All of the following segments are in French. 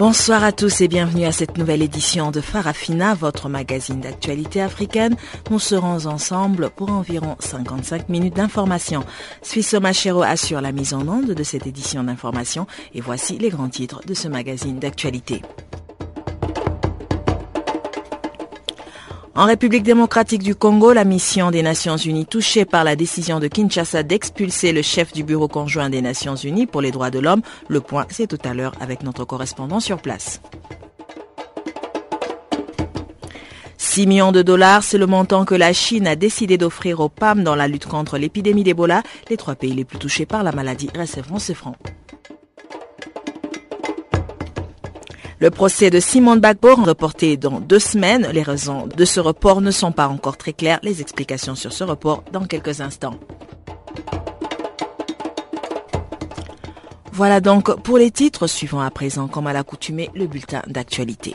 Bonsoir à tous et bienvenue à cette nouvelle édition de Farafina, votre magazine d'actualité africaine. Nous serons ensemble pour environ 55 minutes d'information. Suisse Machero assure la mise en onde de cette édition d'information et voici les grands titres de ce magazine d'actualité. En République démocratique du Congo, la mission des Nations Unies touchée par la décision de Kinshasa d'expulser le chef du bureau conjoint des Nations Unies pour les droits de l'homme. Le point, c'est tout à l'heure avec notre correspondant sur place. 6 millions de dollars, c'est le montant que la Chine a décidé d'offrir au PAM dans la lutte contre l'épidémie d'Ebola. Les trois pays les plus touchés par la maladie recevront ces francs. Le procès de Simone Bagbo reporté dans deux semaines. Les raisons de ce report ne sont pas encore très claires. Les explications sur ce report dans quelques instants. Voilà donc pour les titres. Suivant à présent, comme à l'accoutumée, le bulletin d'actualité.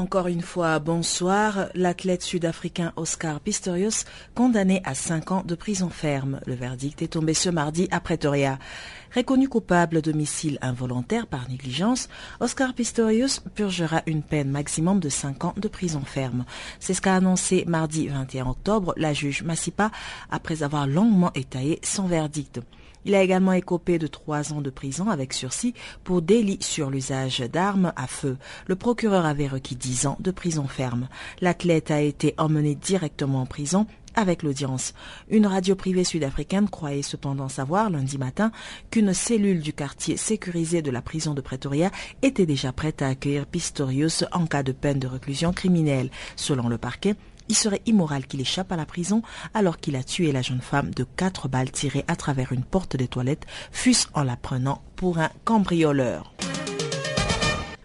Encore une fois, bonsoir. L'athlète sud-africain Oscar Pistorius, condamné à 5 ans de prison ferme. Le verdict est tombé ce mardi à Pretoria. Reconnu coupable d'homicide involontaire par négligence, Oscar Pistorius purgera une peine maximum de 5 ans de prison ferme. C'est ce qu'a annoncé mardi 21 octobre la juge Massipa après avoir longuement étayé son verdict. Il a également écopé de trois ans de prison avec sursis pour délit sur l'usage d'armes à feu. Le procureur avait requis dix ans de prison ferme. L'athlète a été emmené directement en prison avec l'audience. Une radio privée sud-africaine croyait cependant savoir lundi matin qu'une cellule du quartier sécurisé de la prison de Pretoria était déjà prête à accueillir Pistorius en cas de peine de reclusion criminelle. Selon le parquet, il serait immoral qu'il échappe à la prison alors qu'il a tué la jeune femme de quatre balles tirées à travers une porte des toilettes, fût-ce en la prenant pour un cambrioleur.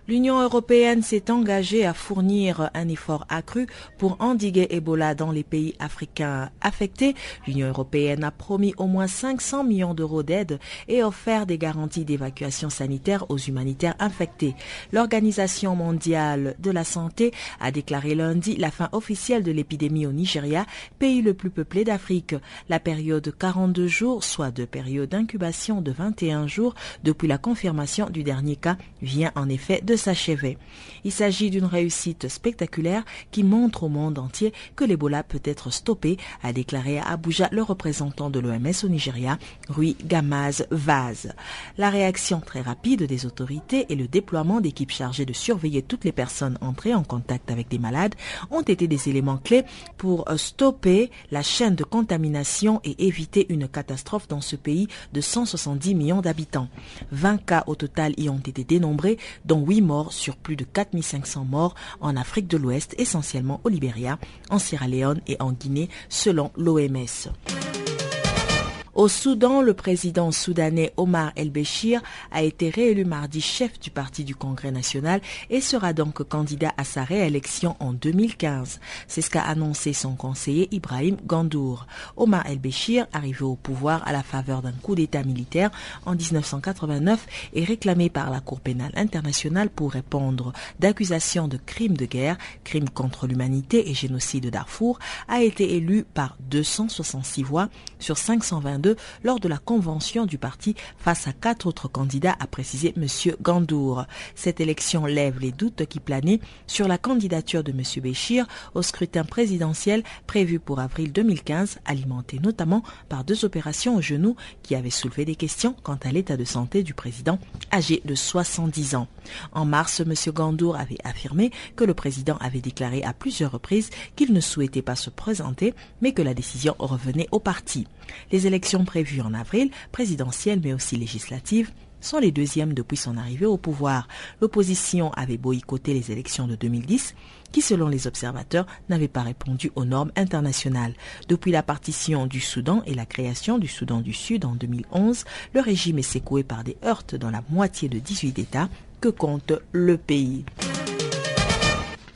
L'Union européenne s'est engagée à fournir un effort accru pour endiguer Ebola dans les pays africains affectés. L'Union européenne a promis au moins 500 millions d'euros d'aide et offert des garanties d'évacuation sanitaire aux humanitaires infectés. L'Organisation mondiale de la santé a déclaré lundi la fin officielle de l'épidémie au Nigeria, pays le plus peuplé d'Afrique. La période de 42 jours, soit de période d'incubation de 21 jours depuis la confirmation du dernier cas, vient en effet de s'achever. Il s'agit d'une réussite spectaculaire qui montre au monde entier que l'Ebola peut être stoppé, a déclaré à Abuja le représentant de l'OMS au Nigeria, Rui Gamaz Vaz. La réaction très rapide des autorités et le déploiement d'équipes chargées de surveiller toutes les personnes entrées en contact avec des malades ont été des éléments clés pour stopper la chaîne de contamination et éviter une catastrophe dans ce pays de 170 millions d'habitants. 20 cas au total y ont été dénombrés, dont 8 morts sur plus de 4500 morts en Afrique de l'Ouest, essentiellement au Libéria, en Sierra Leone et en Guinée, selon l'OMS. Au Soudan, le président soudanais Omar el-Béchir a été réélu mardi chef du parti du Congrès national et sera donc candidat à sa réélection en 2015. C'est ce qu'a annoncé son conseiller Ibrahim Gandour. Omar el-Béchir, arrivé au pouvoir à la faveur d'un coup d'État militaire en 1989 et réclamé par la Cour pénale internationale pour répondre d'accusations de crimes de guerre, crimes contre l'humanité et génocide de Darfour, a été élu par 266 voix sur 522 lors de la convention du parti face à quatre autres candidats, a précisé M. Gandour. Cette élection lève les doutes qui planaient sur la candidature de M. Béchir au scrutin présidentiel prévu pour avril 2015, alimenté notamment par deux opérations au genou qui avaient soulevé des questions quant à l'état de santé du président âgé de 70 ans. En mars, M. Gandour avait affirmé que le président avait déclaré à plusieurs reprises qu'il ne souhaitait pas se présenter, mais que la décision revenait au parti. Les élections prévues en avril, présidentielles mais aussi législatives, sont les deuxièmes depuis son arrivée au pouvoir. L'opposition avait boycotté les élections de 2010 qui, selon les observateurs, n'avaient pas répondu aux normes internationales. Depuis la partition du Soudan et la création du Soudan du Sud en 2011, le régime est secoué par des heurts dans la moitié de 18 États que compte le pays?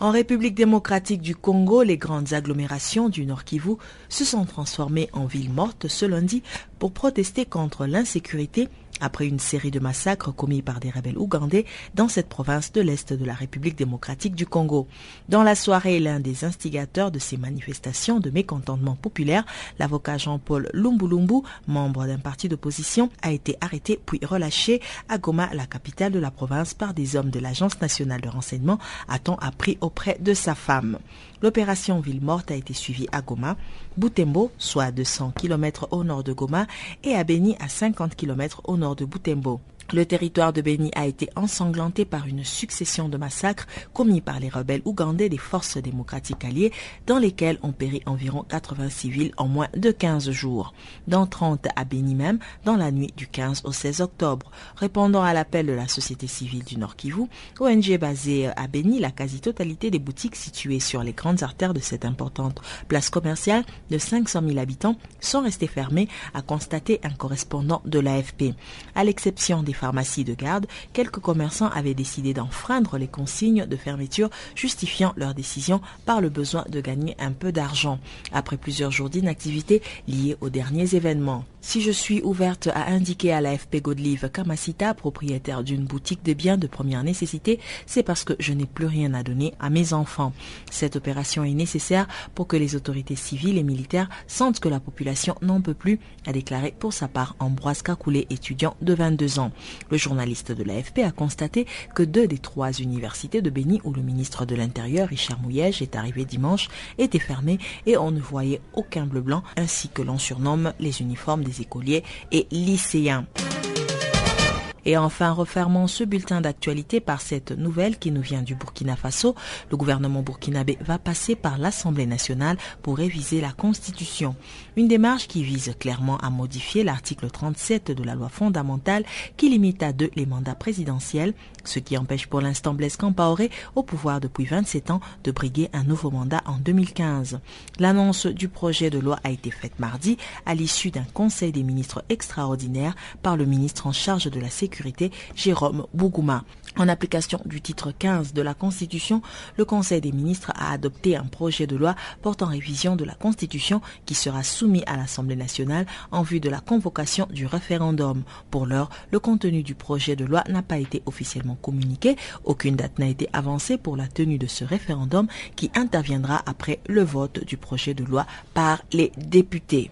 En République démocratique du Congo, les grandes agglomérations du Nord Kivu se sont transformées en villes mortes ce lundi pour protester contre l'insécurité après une série de massacres commis par des rebelles ougandais dans cette province de l'Est de la République démocratique du Congo. Dans la soirée, l'un des instigateurs de ces manifestations de mécontentement populaire, l'avocat Jean-Paul Lumbulumbu, membre d'un parti d'opposition, a été arrêté puis relâché à Goma, la capitale de la province, par des hommes de l'Agence nationale de renseignement, a-t-on appris auprès de sa femme. L'opération Ville Morte a été suivie à Goma, Boutembo, soit à 200 km au nord de Goma, et à Beni à 50 km au nord de Boutembo. Le territoire de Beni a été ensanglanté par une succession de massacres commis par les rebelles ougandais des forces démocratiques alliées dans lesquels ont péri environ 80 civils en moins de 15 jours, dans 30 à Beni même dans la nuit du 15 au 16 octobre. Répondant à l'appel de la société civile du Nord Kivu, ONG basée à Beni, la quasi-totalité des boutiques situées sur les grandes artères de cette importante place commerciale de 500 000 habitants sont restées fermées, a constaté un correspondant de l'AFP. À l'exception des pharmacies de garde, quelques commerçants avaient décidé d'enfreindre les consignes de fermeture, justifiant leur décision par le besoin de gagner un peu d'argent, après plusieurs jours d'inactivité liés aux derniers événements. Si je suis ouverte à indiquer à l'AFP Godlive Kamasita, propriétaire d'une boutique de biens de première nécessité, c'est parce que je n'ai plus rien à donner à mes enfants. Cette opération est nécessaire pour que les autorités civiles et militaires sentent que la population n'en peut plus, a déclaré pour sa part Ambroise Kakoulé, étudiant de 22 ans. Le journaliste de l'AFP a constaté que deux des trois universités de Béni où le ministre de l'Intérieur, Richard Mouyège, est arrivé dimanche, étaient fermées et on ne voyait aucun bleu blanc ainsi que l'on surnomme les uniformes des écoliers et lycéens. Et enfin, refermons ce bulletin d'actualité par cette nouvelle qui nous vient du Burkina Faso. Le gouvernement burkinabé va passer par l'Assemblée nationale pour réviser la Constitution. Une démarche qui vise clairement à modifier l'article 37 de la loi fondamentale qui limite à deux les mandats présidentiels, ce qui empêche pour l'instant Blaise Campaoré, au pouvoir depuis 27 ans, de briguer un nouveau mandat en 2015. L'annonce du projet de loi a été faite mardi à l'issue d'un conseil des ministres extraordinaire par le ministre en charge de la sécurité Jérôme Bougouma. En application du titre 15 de la Constitution, le Conseil des ministres a adopté un projet de loi portant révision de la Constitution qui sera soumis à l'Assemblée nationale en vue de la convocation du référendum. Pour l'heure, le contenu du projet de loi n'a pas été officiellement communiqué. Aucune date n'a été avancée pour la tenue de ce référendum qui interviendra après le vote du projet de loi par les députés.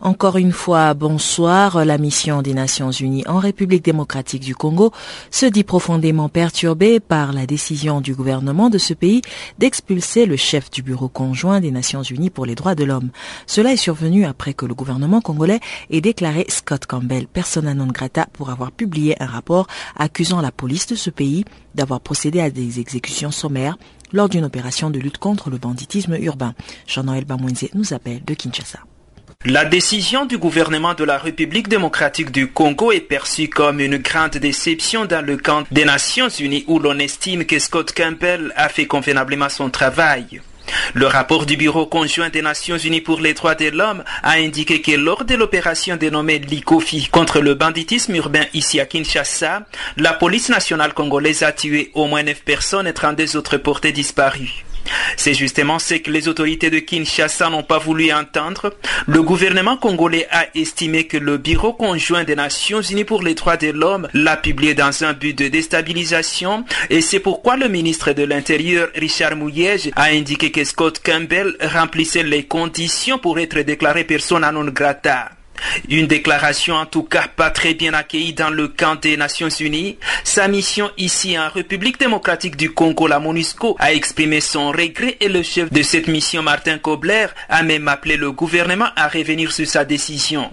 Encore une fois, bonsoir. La mission des Nations Unies en République démocratique du Congo se dit profondément perturbée par la décision du gouvernement de ce pays d'expulser le chef du bureau conjoint des Nations Unies pour les droits de l'homme. Cela est survenu après que le gouvernement congolais ait déclaré Scott Campbell persona non grata pour avoir publié un rapport accusant la police de ce pays d'avoir procédé à des exécutions sommaires lors d'une opération de lutte contre le banditisme urbain. Jean-Noël Bamouenze nous appelle de Kinshasa. La décision du gouvernement de la République démocratique du Congo est perçue comme une grande déception dans le camp des Nations Unies où l'on estime que Scott Campbell a fait convenablement son travail. Le rapport du Bureau conjoint des Nations Unies pour les droits de l'homme a indiqué que lors de l'opération dénommée Likofi contre le banditisme urbain ici à Kinshasa, la police nationale congolaise a tué au moins 9 personnes et 32 autres portées disparues. C'est justement ce que les autorités de Kinshasa n'ont pas voulu entendre. Le gouvernement congolais a estimé que le Bureau conjoint des Nations Unies pour les droits de l'homme l'a publié dans un but de déstabilisation et c'est pourquoi le ministre de l'Intérieur Richard Mouyège a indiqué que Scott Campbell remplissait les conditions pour être déclaré persona non grata. Une déclaration en tout cas pas très bien accueillie dans le camp des Nations Unies. Sa mission ici en République démocratique du Congo, la MONUSCO, a exprimé son regret et le chef de cette mission, Martin Kobler, a même appelé le gouvernement à revenir sur sa décision.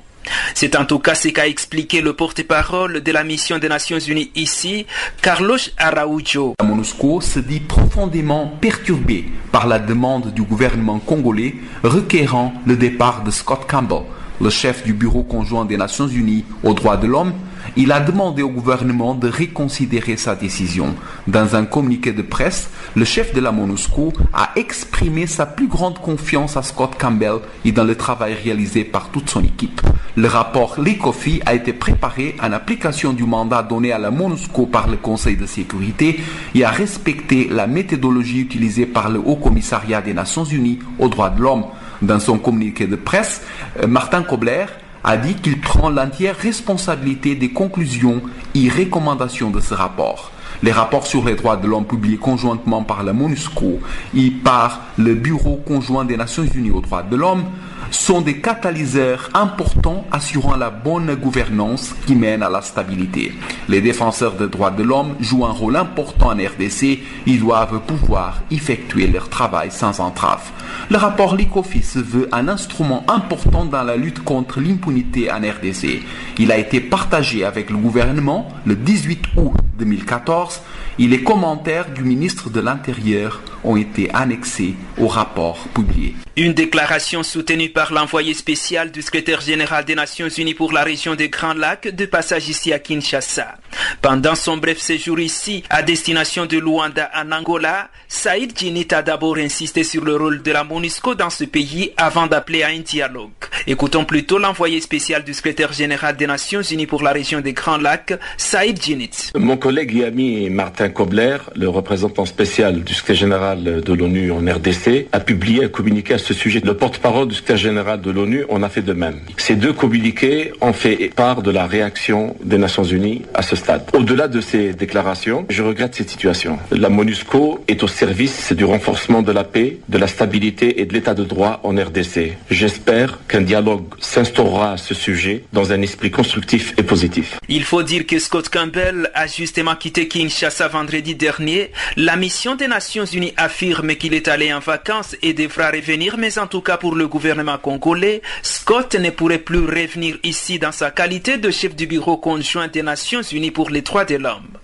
C'est en tout cas ce qu'a expliqué le porte-parole de la mission des Nations Unies ici, Carlos Araujo. La MONUSCO se dit profondément perturbée par la demande du gouvernement congolais requérant le départ de Scott Campbell, le chef du Bureau conjoint des Nations Unies aux droits de l'homme, il a demandé au gouvernement de reconsidérer sa décision. Dans un communiqué de presse, le chef de la MONUSCO a exprimé sa plus grande confiance à Scott Campbell et dans le travail réalisé par toute son équipe. Le rapport LICOFI a été préparé en application du mandat donné à la MONUSCO par le Conseil de sécurité et a respecté la méthodologie utilisée par le Haut Commissariat des Nations Unies aux droits de l'homme. Dans son communiqué de presse, euh, Martin Kobler a dit qu'il prend l'entière responsabilité des conclusions et recommandations de ce rapport. Les rapports sur les droits de l'homme publiés conjointement par la MONUSCO et par le Bureau conjoint des Nations Unies aux droits de l'homme sont des catalyseurs importants assurant la bonne gouvernance qui mène à la stabilité. Les défenseurs des droits de l'homme jouent un rôle important en RDC, ils doivent pouvoir effectuer leur travail sans entrave. Le rapport LICOFI se veut un instrument important dans la lutte contre l'impunité en RDC. Il a été partagé avec le gouvernement le 18 août 2014 et les commentaires du ministre de l'Intérieur ont été annexés au rapport publié. Une déclaration soutenue par l'envoyé spécial du secrétaire général des Nations Unies pour la région des Grands Lacs de passage ici à Kinshasa. Pendant son bref séjour ici, à destination de Luanda en Angola, Saïd Djinit a d'abord insisté sur le rôle de la MONUSCO dans ce pays avant d'appeler à un dialogue. Écoutons plutôt l'envoyé spécial du secrétaire général des Nations Unies pour la région des Grands Lacs, Saïd Djinit. Mon collègue et ami Martin Kobler, le représentant spécial du secrétaire général de l'ONU en RDC, a publié un communiqué Le porte-parole du secrétaire général de l'ONU en a fait de même. Ces deux communiqués ont fait part de la réaction des Nations Unies à ce stade. Au-delà de ces déclarations, je regrette cette situation. La MONUSCO est au service du renforcement de la paix, de la stabilité et de l'état de droit en RDC. J'espère qu'un dialogue s'instaurera à ce sujet dans un esprit constructif et positif. Il faut dire que Scott Campbell a justement quitté Kinshasa vendredi dernier. La mission des Nations Unies affirme qu'il est allé en vacances et devra revenir, mais en tout cas pour le gouvernement congolais, Scott ne pourrait plus revenir ici dans sa qualité de chef du bureau conjoint des Nations Unies pour les droits de l'homme.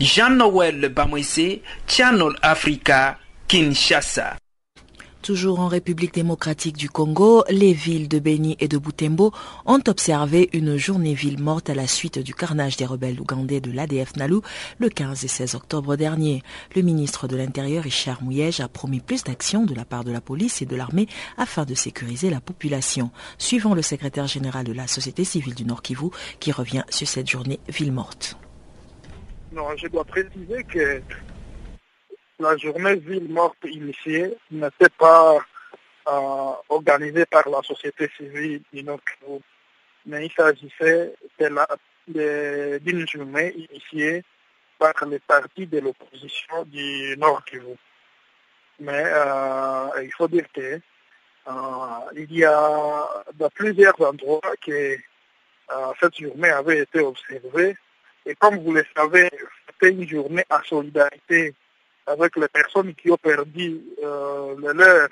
Jean-Noël Bamoise, Channel Africa, Kinshasa. Toujours en République démocratique du Congo, les villes de Beni et de Butembo ont observé une journée ville morte à la suite du carnage des rebelles ougandais de l'ADF Nalu le 15 et 16 octobre dernier. Le ministre de l'Intérieur, Richard Mouyej, a promis plus d'actions de la part de la police et de l'armée afin de sécuriser la population. Suivant le secrétaire général de la société civile du Nord Kivu qui revient sur cette journée ville morte. Je dois préciser que la journée ville morte initiée n'était pas euh, organisée par la société civile du Nord Kivu, mais il s'agissait d'une journée initiée par les partis de l'opposition du Nord Kivu. Mais euh, il faut dire que euh, il y a dans plusieurs endroits que cette journée avait été observée. Et comme vous le savez, c'était une journée à solidarité avec les personnes qui ont perdu euh, le leur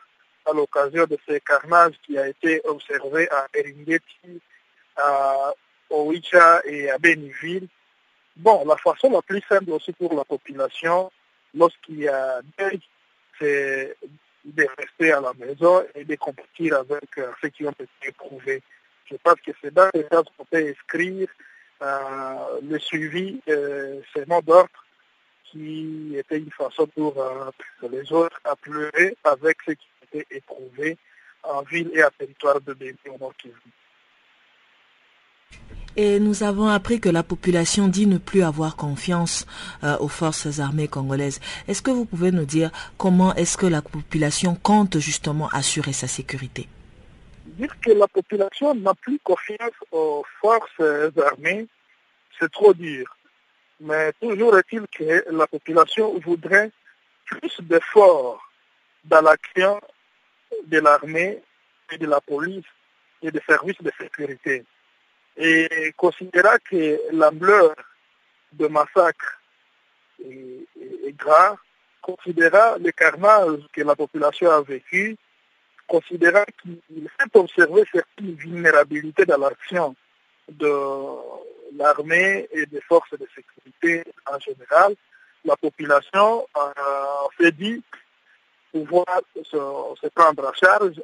à l'occasion de ces carnages qui a été observé à Eringeti, à Oicha et à Beniville. Bon, la façon la plus simple aussi pour la population, lorsqu'il y a deuil, c'est de rester à la maison et de compétir avec euh, ceux qui ont été éprouvés. Je pense que c'est dans les cas qu'on peut inscrire euh, le suivi de ces mots d'ordre qui était une façon pour les autres à pleurer avec ceux qui étaient éprouvés en ville et à territoire de Béni au Nord Kivu. Et nous avons appris que la population dit ne plus avoir confiance euh, aux forces armées congolaises. Est-ce que vous pouvez nous dire comment est-ce que la population compte justement assurer sa sécurité? Dire que la population n'a plus confiance aux forces armées, c'est trop dur. Mais toujours est-il que la population voudrait plus d'efforts dans l'action de l'armée et de la police et des services de sécurité. Et considérant que l'ampleur de massacre est, grave, considérant le carnage que la population a vécu, considérant qu'il faut observer certaines vulnérabilités dans l'action de l'armée et des forces de sécurité en général, la population fait dit pouvoir se, prendre en charge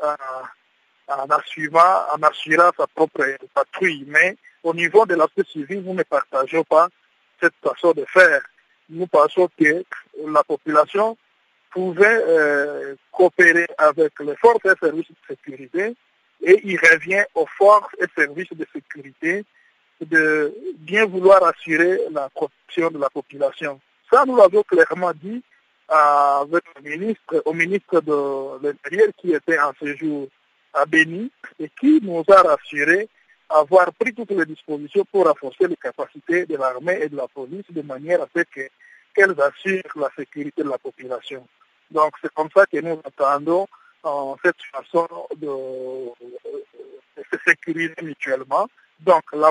en, assumant, en assurant sa propre patrouille. Mais au niveau de l'aspect civil, nous ne partageons pas cette façon de faire. Nous pensons que la population pouvait euh, coopérer avec les forces et services de sécurité et il revient aux forces et services de sécurité de bien vouloir assurer la protection de la population. Ça, nous l'avons clairement dit avec le ministre, au ministre de l'Intérieur qui était en séjour à Béni et qui nous a rassuré avoir pris toutes les dispositions pour renforcer les capacités de l'armée et de la police de manière à ce qu'elles assurent la sécurité de la population. Donc c'est comme ça que nous attendons en cette façon de, de se sécuriser mutuellement. Donc la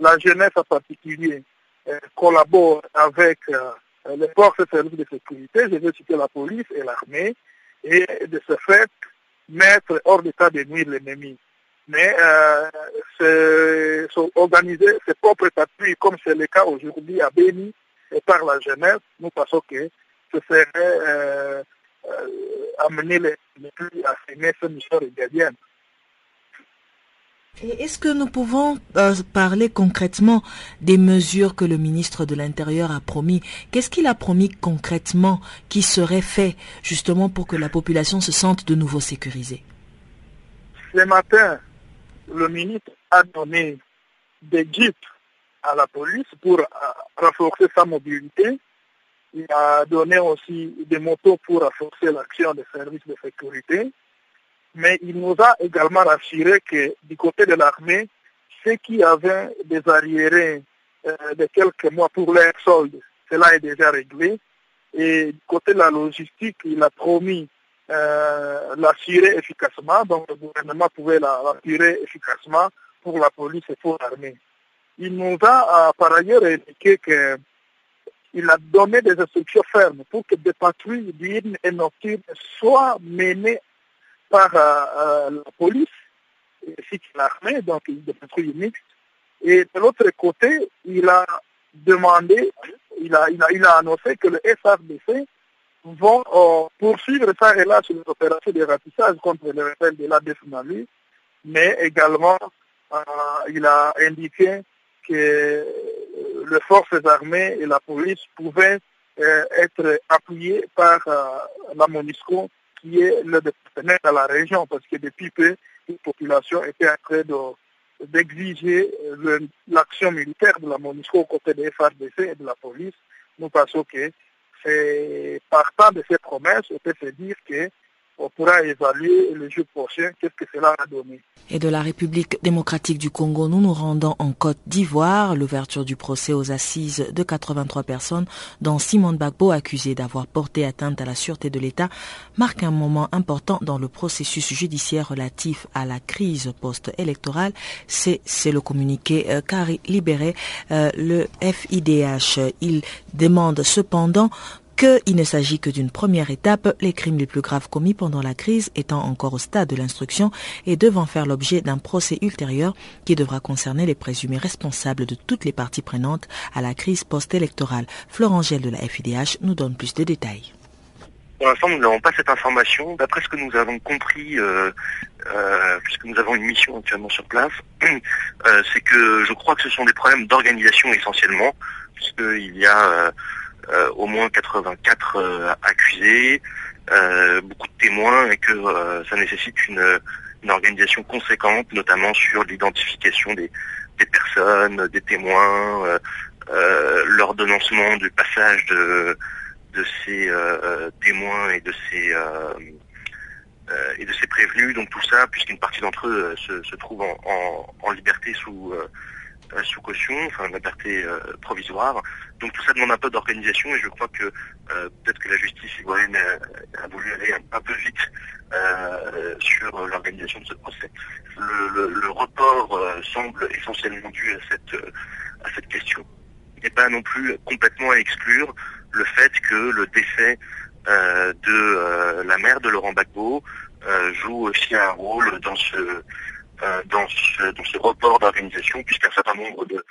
la jeunesse en particulier, euh, collabore avec euh, les forces de sécurité, je vais citer la police et l'armée, et de ce fait, mettre hors d'état de nuire l'ennemi. Mais euh, c'est organiser ses propres patrouilles, comme c'est le cas aujourd'hui à Béni et par la jeunesse, nous pensons que ce serait euh, amener les, les plus à s'aimer ce mission régalienne. Est-ce que nous pouvons euh, parler concrètement des mesures que le ministre de l'Intérieur a promis? Qu'est-ce qu'il a promis concrètement qui serait fait justement pour que la population se sente de nouveau sécurisée? Ce matin, le ministre a donné des jeeps à la police pour euh, renforcer sa mobilité. Il a donné aussi des motos pour renforcer l'action des services de sécurité mais il nous a également rassuré que du côté de l'armée, ceux qui avaient des arriérés euh, de quelques mois pour leur solde, cela est déjà réglé. Et du côté de la logistique, il a promis euh, l'assurer efficacement, donc le gouvernement pouvait l'assurer efficacement pour la police et pour l'armée. Il nous a euh, par ailleurs indiqué que il a donné des instructions fermes pour que des patrouilles diurnes et nocturnes soient menées par euh, la police, ainsi l'armée, donc des patrouilles mixtes. Et de l'autre côté, il a demandé, il a, il a, annoncé que le FRDC vont euh, poursuivre sa relâche sur les opérations de ratissage contre les rebelles de la Mali, mais également euh, il a indiqué que les forces armées et la police pouvaient euh, être appuyées par la MONUSCO qui est le partenaire dans la région, parce que depuis peu, la population était en train d'exiger l'action militaire de la MONUSCO aux côtés des FRDC et de la police. Nous pensons que c'est partant de ces promesses, on peut se dire que on pourra évaluer le jour prochain qu'est-ce que cela a donné. Et de la République démocratique du Congo, nous nous rendons en Côte d'Ivoire. L'ouverture du procès aux assises de 83 personnes, dont Simon Bagbo, accusé d'avoir porté atteinte à la sûreté de l'État, marque un moment important dans le processus judiciaire relatif à la crise post-électorale. C'est, c'est le communiqué euh, libéré euh, le FIDH. Il demande cependant qu'il ne s'agit que d'une première étape, les crimes les plus graves commis pendant la crise étant encore au stade de l'instruction et devant faire l'objet d'un procès ultérieur qui devra concerner les présumés responsables de toutes les parties prenantes à la crise post-électorale. Florent Gel de la FIDH nous donne plus de détails. Pour l'instant, nous n'avons pas cette information. D'après ce que nous avons compris, euh, euh, puisque nous avons une mission actuellement sur place, euh, c'est que je crois que ce sont des problèmes d'organisation essentiellement, puisqu'il y a euh, au moins 84 euh, accusés, euh, beaucoup de témoins et que ça nécessite une, une, organisation conséquente, notamment sur l'identification des, des, personnes, des témoins, l'ordonnancement du passage de, de ces témoins et de ces et de ces prévenus, donc tout ça, puisqu'une partie d'entre eux se, se, trouve en, en, en, liberté sous, sous caution, enfin liberté provisoire. Donc tout ça demande un peu d'organisation et je crois que peut-être que la justice ivoirienne a, voulu aller un, peu vite sur l'organisation de ce procès. Le, report semble essentiellement dû à cette, à cette question. Il n'est pas non plus complètement à exclure le fait que le décès de la mère de Laurent Gbagbo joue aussi un rôle dans ce euh, dans, ce, dans ce report d'organisation, puisqu'un certain nombre de,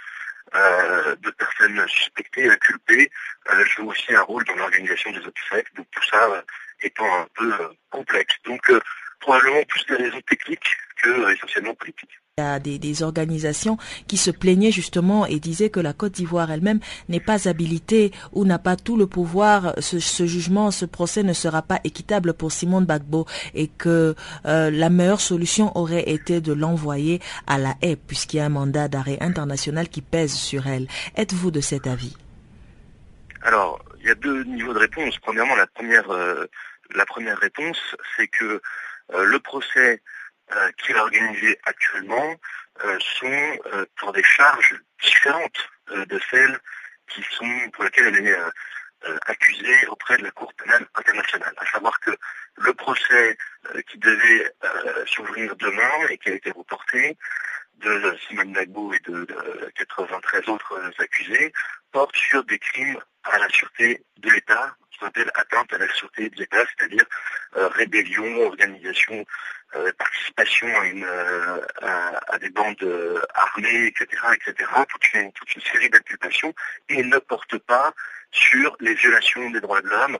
euh, personnes suspectées, inculpées, euh, jouent aussi un rôle dans l'organisation des obsèques. Donc tout ça étant un peu complexe. Donc probablement plus des raisons techniques que essentiellement politiques. Il y a des, organisations qui se plaignaient justement et disaient que la Côte d'Ivoire elle-même n'est pas habilitée ou n'a pas tout le pouvoir. Ce, jugement, ce procès ne sera pas équitable pour Simone Bagbo et que euh, la meilleure solution aurait été de l'envoyer à la haie puisqu'il y a un mandat d'arrêt international qui pèse sur elle. Êtes-vous de cet avis? Alors, il y a deux niveaux de réponse. Premièrement, la première, euh, la première réponse, c'est que euh, le procès euh, qui est organisé actuellement euh, sont euh, pour des charges différentes de celles qui sont pour lesquelles elle est accusée auprès de la Cour pénale internationale. À savoir que le procès qui devait s'ouvrir demain et qui a été reporté de Simone Dagbo et de, 93 autres accusés porte sur des crimes à la sûreté de l'État, qui s'appelle atteinte à la sûreté de l'État, c'est-à-dire rébellion, organisation euh, participation à, une, euh, à, des bandes euh, armées, etc., etc., toute une, série d'inculpations, et ne porte pas sur les violations des droits de l'homme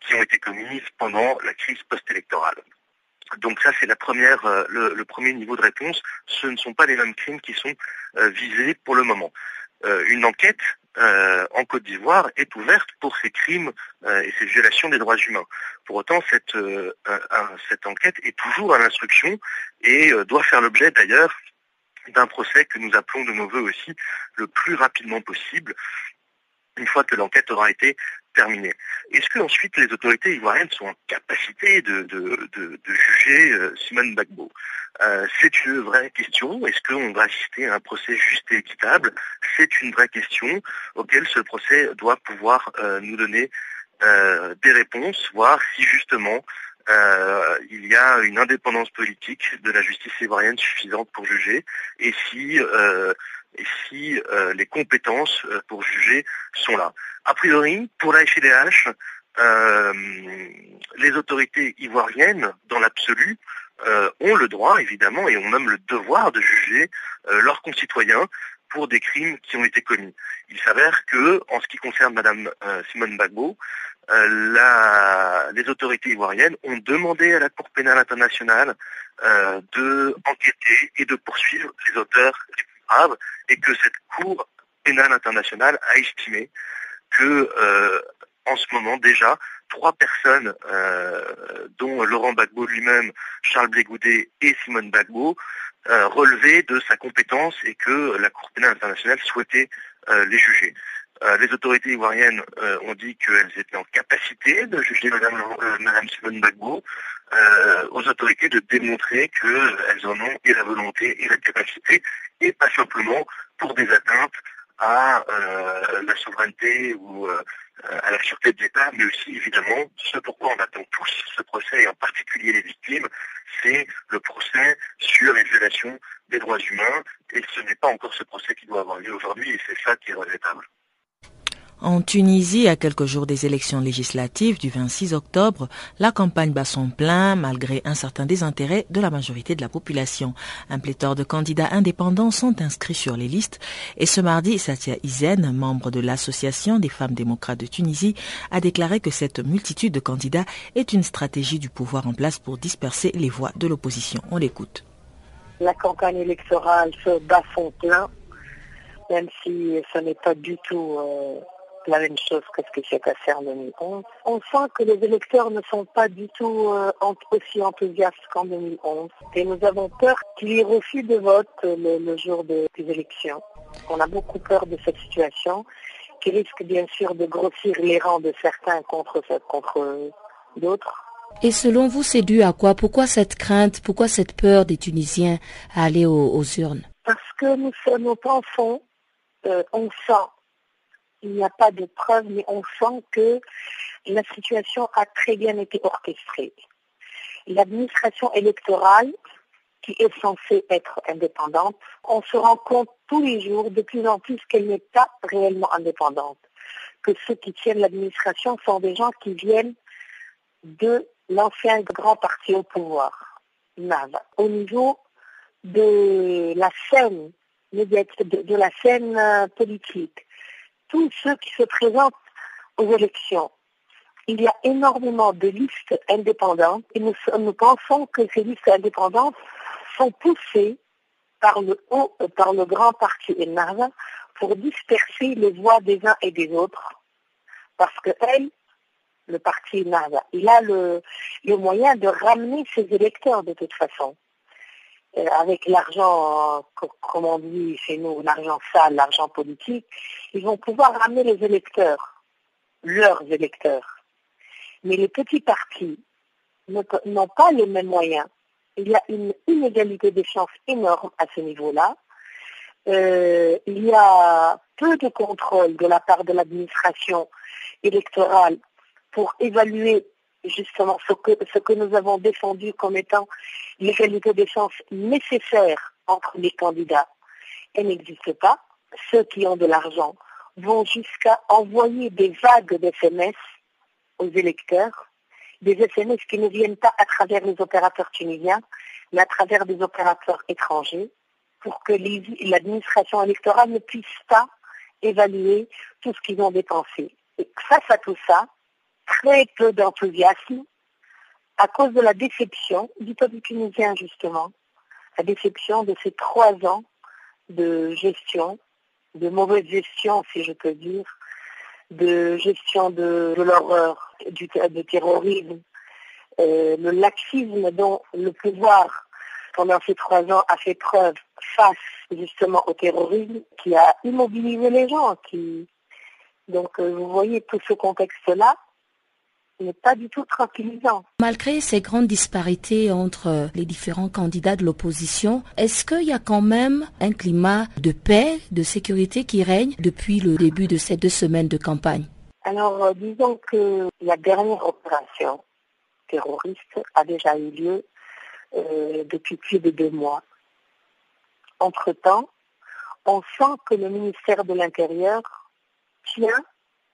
qui ont été commises pendant la crise post-électorale. Donc ça, c'est la première, le, le, premier niveau de réponse. Ce ne sont pas les mêmes crimes qui sont visés pour le moment. une enquête euh, en Côte d'Ivoire est ouverte pour ces crimes euh, et ces violations des droits humains. Pour autant, cette, euh, cette enquête est toujours à l'instruction et doit faire l'objet d'ailleurs d'un procès que nous appelons de nos voeux aussi le plus rapidement possible, une fois que l'enquête aura été Est-ce que ensuite les autorités ivoiriennes sont en capacité de, juger euh, Simone Bagbo euh, C'est une vraie question. Est-ce qu'on va assister à un procès juste et équitable? C'est une vraie question auquel ce procès doit pouvoir euh, nous donner des réponses, voir si justement il y a une indépendance politique de la justice ivoirienne suffisante pour juger et si et si euh, les compétences euh, pour juger sont là. A priori, pour la FIDH, euh, les autorités ivoiriennes, dans l'absolu, ont le droit, évidemment, et ont même le devoir de juger leurs concitoyens pour des crimes qui ont été commis. Il s'avère que, en ce qui concerne Madame Simone Bagbo, les autorités ivoiriennes ont demandé à la Cour pénale internationale de enquêter et de poursuivre les auteurs et que cette Cour pénale internationale a estimé que euh, en ce moment déjà trois personnes, euh, dont Laurent Gbagbo lui-même, Charles Blégoudet et Simone Gbagbo, euh, relevaient de sa compétence et que la Cour pénale internationale souhaitait les juger. Les autorités ivoiriennes ont dit qu'elles étaient en capacité de juger Madame, Madame Simone Gbagbo, aux autorités de démontrer qu'elles en ont et la volonté et la capacité et pas simplement pour des atteintes à euh, la souveraineté ou euh, à la sûreté de l'État, mais aussi évidemment ce pourquoi on attend tous ce procès, et en particulier les victimes, c'est le procès sur les violations des droits humains, et ce n'est pas encore ce procès qui doit avoir lieu aujourd'hui, et c'est ça qui est regrettable. En Tunisie, à quelques jours des élections législatives du 26 octobre, la campagne bat son plein malgré un certain désintérêt de la majorité de la population. Un pléthore de candidats indépendants sont inscrits sur les listes et ce mardi, Satia Izen, membre de l'Association des femmes démocrates de Tunisie, a déclaré que cette multitude de candidats est une stratégie du pouvoir en place pour disperser les voix de l'opposition. On l'écoute. La campagne électorale se bat son plein, même si ce n'est pas du tout... Euh, la même chose que ce qui s'est passé en 2011. On sent que les électeurs ne sont pas du tout euh, aussi enthousiastes qu'en 2011. Et nous avons peur qu'il y ait refus de vote le, jour des élections. On a beaucoup peur de cette situation qui risque bien sûr de grossir les rangs de certains contre, contre d'autres. Et selon vous, c'est dû à quoi? Pourquoi cette crainte? Pourquoi cette peur des Tunisiens à aller aux urnes? Parce que nous, nous pensons, euh, on sent, il n'y a pas de preuve, mais on sent que la situation a très bien été orchestrée. L'administration électorale, qui est censée être indépendante, on se rend compte tous les jours de plus en plus qu'elle n'est pas réellement indépendante, que ceux qui tiennent l'administration sont des gens qui viennent de l'ancien grand parti au pouvoir, NAV. Au niveau de la scène de la scène euh, politique, tous ceux qui se présentent aux élections, il y a énormément de listes indépendantes et nous, pensons que ces listes indépendantes sont poussées par le haut, par le grand parti ENAV pour disperser les voix des uns et des autres. Parce que elle, le parti ENAV, il a le moyen de ramener ses électeurs de toute façon. Euh, avec l'argent, comme on dit chez nous, l'argent sale, l'argent politique, ils vont pouvoir ramener les électeurs, leurs électeurs. Mais les petits partis n'ont pas les mêmes moyens. Il y a une inégalité des chances énorme à ce niveau-là. Euh, il y a peu de contrôle de la part de l'administration électorale pour évaluer justement ce que, nous avons défendu comme étant l'égalité des chances nécessaires entre les candidats. Elle n'existe pas. Ceux qui ont de l'argent vont jusqu'à envoyer des vagues d'SMS aux électeurs, des SMS qui ne viennent pas à travers les opérateurs tunisiens, mais à travers des opérateurs étrangers, pour que l'administration électorale ne puisse pas évaluer tout ce qu'ils ont dépensé. Et face à tout ça, très peu d'enthousiasme à cause de la déception du peuple tunisien, justement. La déception de ces trois ans de gestion, de mauvaise gestion, si je peux dire, de gestion de, l'horreur, du de terrorisme, euh, le laxisme dont le pouvoir, pendant ces trois ans, a fait preuve face justement au terrorisme, qui a immobilisé les gens. Donc, euh, vous voyez tout ce contexte-là, n'est pas du tout tranquillisant. Malgré ces grandes disparités entre les différents candidats de l'opposition, est-ce qu'il y a quand même un climat de paix, de sécurité qui règne depuis le début de ces deux semaines de campagne? Alors, euh, disons que la dernière opération terroriste a déjà eu lieu euh, depuis plus de deux mois. Entre-temps, on sent que le ministère de l'Intérieur tient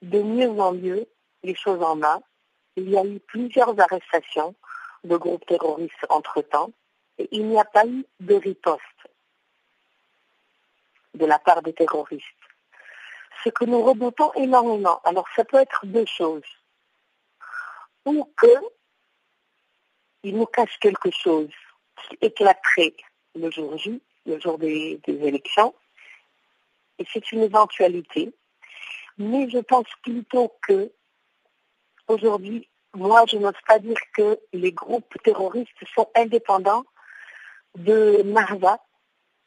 de mieux en mieux les choses en main il y a eu plusieurs arrestations de groupes terroristes entre-temps et il n'y a pas eu de riposte de la part des terroristes. Ce que nous redoutons énormément, alors ça peut être deux choses. Ou que il nous cache quelque chose qui éclaterait le jour J, le jour des élections, et c'est une éventualité. Mais je pense plutôt que Aujourd'hui, moi, je n'ose pas dire que les groupes terroristes sont indépendants de Narva,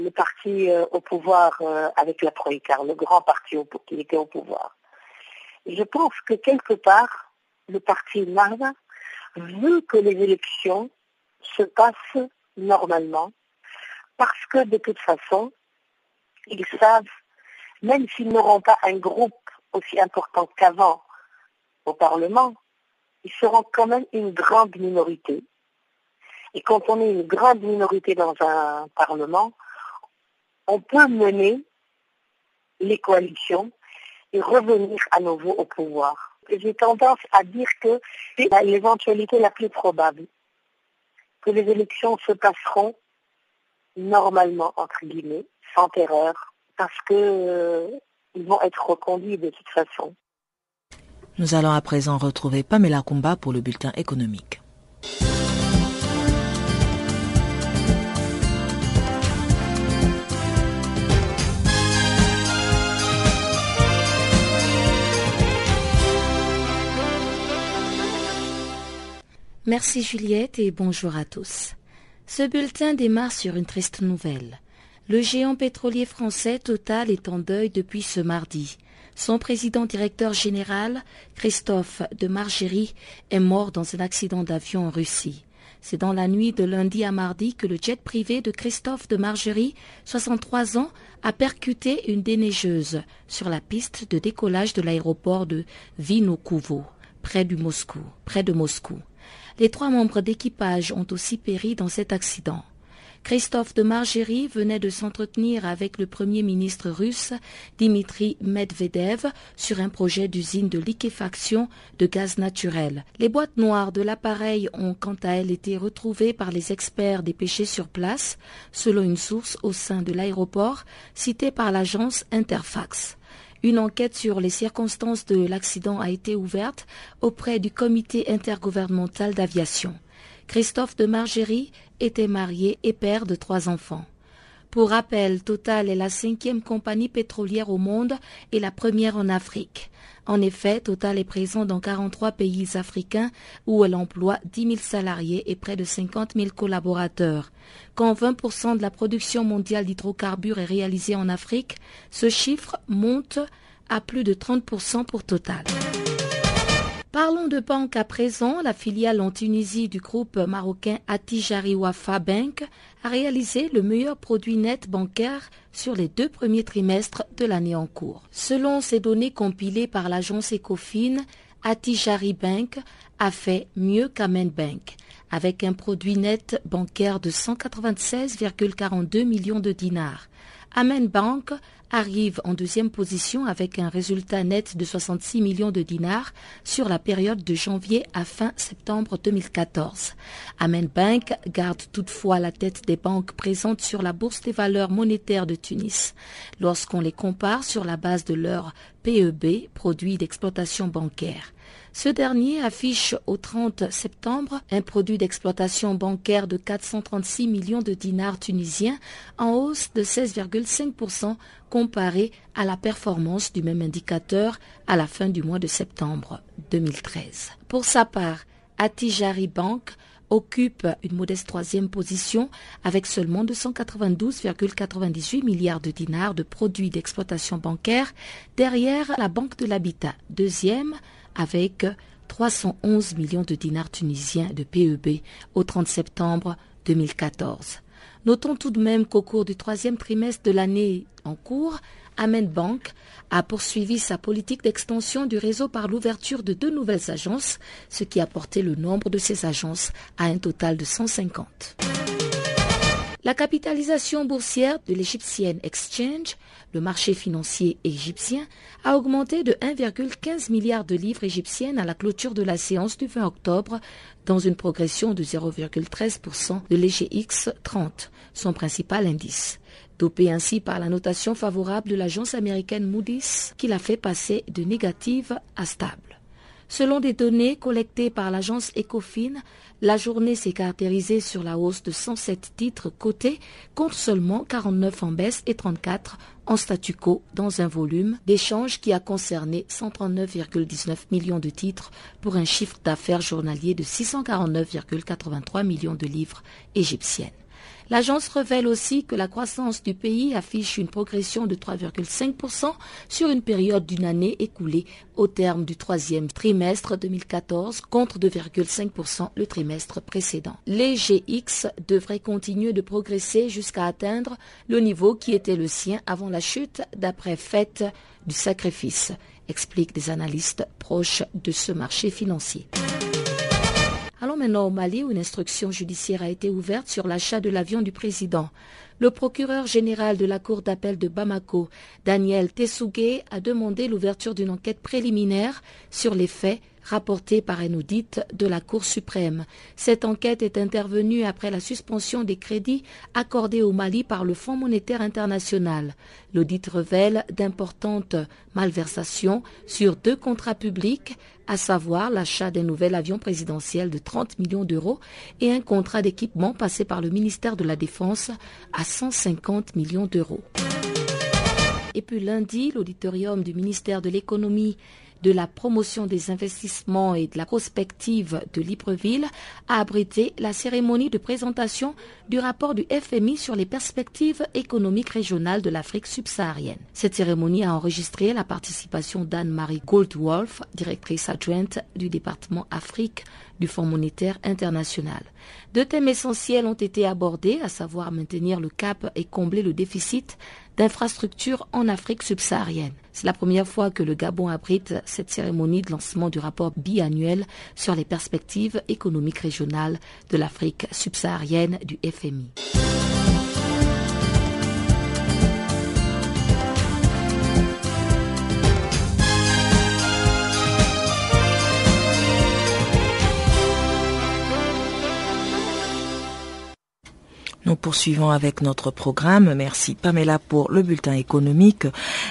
le parti euh, au pouvoir euh, avec la Troïka, le grand parti qui était au pouvoir. Je pense que quelque part, le parti Narva veut que les élections se passent normalement, parce que de toute façon, ils savent, même s'ils n'auront pas un groupe aussi important qu'avant au Parlement, ils seront quand même une grande minorité. Et quand on est une grande minorité dans un Parlement, on peut mener les coalitions et revenir à nouveau au pouvoir. J'ai tendance à dire que c'est l'éventualité la plus probable, que les élections se passeront normalement, entre guillemets, sans terreur, parce qu'ils euh, vont être reconduits de toute façon. Nous allons à présent retrouver Pamela Kumba pour le bulletin économique. Merci Juliette et bonjour à tous. Ce bulletin démarre sur une triste nouvelle. Le géant pétrolier français Total est en deuil depuis ce mardi. Son président directeur général, Christophe de Margerie, est mort dans un accident d'avion en Russie. C'est dans la nuit de lundi à mardi que le jet privé de Christophe de Margerie, 63 ans, a percuté une déneigeuse sur la piste de décollage de l'aéroport de Vinokovo, près du Moscou, près de Moscou. Les trois membres d'équipage ont aussi péri dans cet accident. Christophe de Margerie venait de s'entretenir avec le premier ministre russe Dimitri Medvedev sur un projet d'usine de liquéfaction de gaz naturel. Les boîtes noires de l'appareil ont quant à elles été retrouvées par les experts dépêchés sur place, selon une source au sein de l'aéroport citée par l'agence Interfax. Une enquête sur les circonstances de l'accident a été ouverte auprès du comité intergouvernemental d'aviation. Christophe de Margerie était marié et père de trois enfants. Pour rappel, Total est la cinquième compagnie pétrolière au monde et la première en Afrique. En effet, Total est présent dans 43 pays africains où elle emploie 10 000 salariés et près de 50 000 collaborateurs. Quand 20% de la production mondiale d'hydrocarbures est réalisée en Afrique, ce chiffre monte à plus de 30% pour Total. Parlons de banque à présent. La filiale en Tunisie du groupe marocain Atijari Wafa Bank a réalisé le meilleur produit net bancaire sur les deux premiers trimestres de l'année en cours. Selon ces données compilées par l'agence Ecofin, Atijari Bank a fait mieux qu'Amen Bank, avec un produit net bancaire de 196,42 millions de dinars. Amen Bank arrive en deuxième position avec un résultat net de 66 millions de dinars sur la période de janvier à fin septembre 2014. Amen Bank garde toutefois la tête des banques présentes sur la bourse des valeurs monétaires de Tunis. Lorsqu'on les compare sur la base de leur PEB, produit d'exploitation bancaire. Ce dernier affiche au 30 septembre un produit d'exploitation bancaire de 436 millions de dinars tunisiens en hausse de 16,5% comparé à la performance du même indicateur à la fin du mois de septembre 2013. Pour sa part, Atijari Bank occupe une modeste troisième position avec seulement 292,98 milliards de dinars de produits d'exploitation bancaire derrière la Banque de l'Habitat, deuxième avec 311 millions de dinars tunisiens de PEB au 30 septembre 2014. Notons tout de même qu'au cours du troisième trimestre de l'année en cours, Amen Bank a poursuivi sa politique d'extension du réseau par l'ouverture de deux nouvelles agences, ce qui a porté le nombre de ces agences à un total de 150. La capitalisation boursière de l'Egyptienne Exchange, le marché financier égyptien, a augmenté de 1,15 milliard de livres égyptiennes à la clôture de la séance du 20 octobre, dans une progression de 0,13% de l'EGX 30, son principal indice dopé ainsi par la notation favorable de l'agence américaine Moody's qui l'a fait passer de négative à stable. Selon des données collectées par l'agence Ecofin, la journée s'est caractérisée sur la hausse de 107 titres cotés contre seulement 49 en baisse et 34 en statu quo dans un volume d'échange qui a concerné 139,19 millions de titres pour un chiffre d'affaires journalier de 649,83 millions de livres égyptiennes. L'agence révèle aussi que la croissance du pays affiche une progression de 3,5% sur une période d'une année écoulée au terme du troisième trimestre 2014 contre 2,5% le trimestre précédent. Les GX devraient continuer de progresser jusqu'à atteindre le niveau qui était le sien avant la chute d'après fête du sacrifice, expliquent des analystes proches de ce marché financier. Allons maintenant au Mali où une instruction judiciaire a été ouverte sur l'achat de l'avion du président. Le procureur général de la Cour d'appel de Bamako, Daniel Tessougué, a demandé l'ouverture d'une enquête préliminaire sur les faits rapportés par un audit de la Cour suprême. Cette enquête est intervenue après la suspension des crédits accordés au Mali par le Fonds monétaire international. L'audit révèle d'importantes malversations sur deux contrats publics, à savoir l'achat d'un nouvel avion présidentiel de 30 millions d'euros et un contrat d'équipement passé par le ministère de la Défense à 150 millions d'euros. Et puis lundi, l'auditorium du ministère de l'économie de la promotion des investissements et de la prospective de Libreville a abrité la cérémonie de présentation du rapport du FMI sur les perspectives économiques régionales de l'Afrique subsaharienne. Cette cérémonie a enregistré la participation d'Anne-Marie Goldwolf, directrice adjointe du département Afrique du Fonds monétaire international. Deux thèmes essentiels ont été abordés, à savoir maintenir le cap et combler le déficit d'infrastructures en Afrique subsaharienne. C'est la première fois que le Gabon abrite cette cérémonie de lancement du rapport biannuel sur les perspectives économiques régionales de l'Afrique subsaharienne du FMI. Nous poursuivons avec notre programme. Merci Pamela pour le bulletin économique.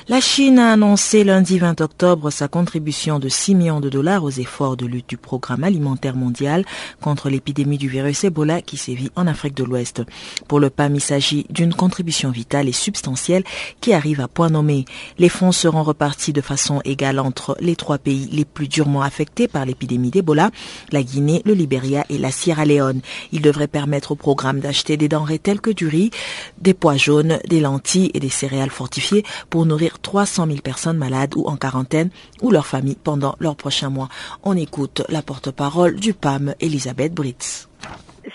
La Chine a annoncé lundi 20 octobre sa contribution de 6 millions de dollars aux efforts de lutte du programme alimentaire mondial contre l'épidémie du virus Ebola qui sévit en Afrique de l'Ouest. Pour le PAM, il s'agit d'une contribution vitale et substantielle qui arrive à point nommé. Les fonds seront repartis de façon égale entre les trois pays les plus durement affectés par l'épidémie d'Ebola, la Guinée, le Libéria et la Sierra Leone. Il devrait permettre au programme d'acheter des telles que du riz, des pois jaunes, des lentilles et des céréales fortifiées pour nourrir 300 000 personnes malades ou en quarantaine ou leurs familles pendant leurs prochains mois. On écoute la porte-parole du PAM, Elisabeth Britz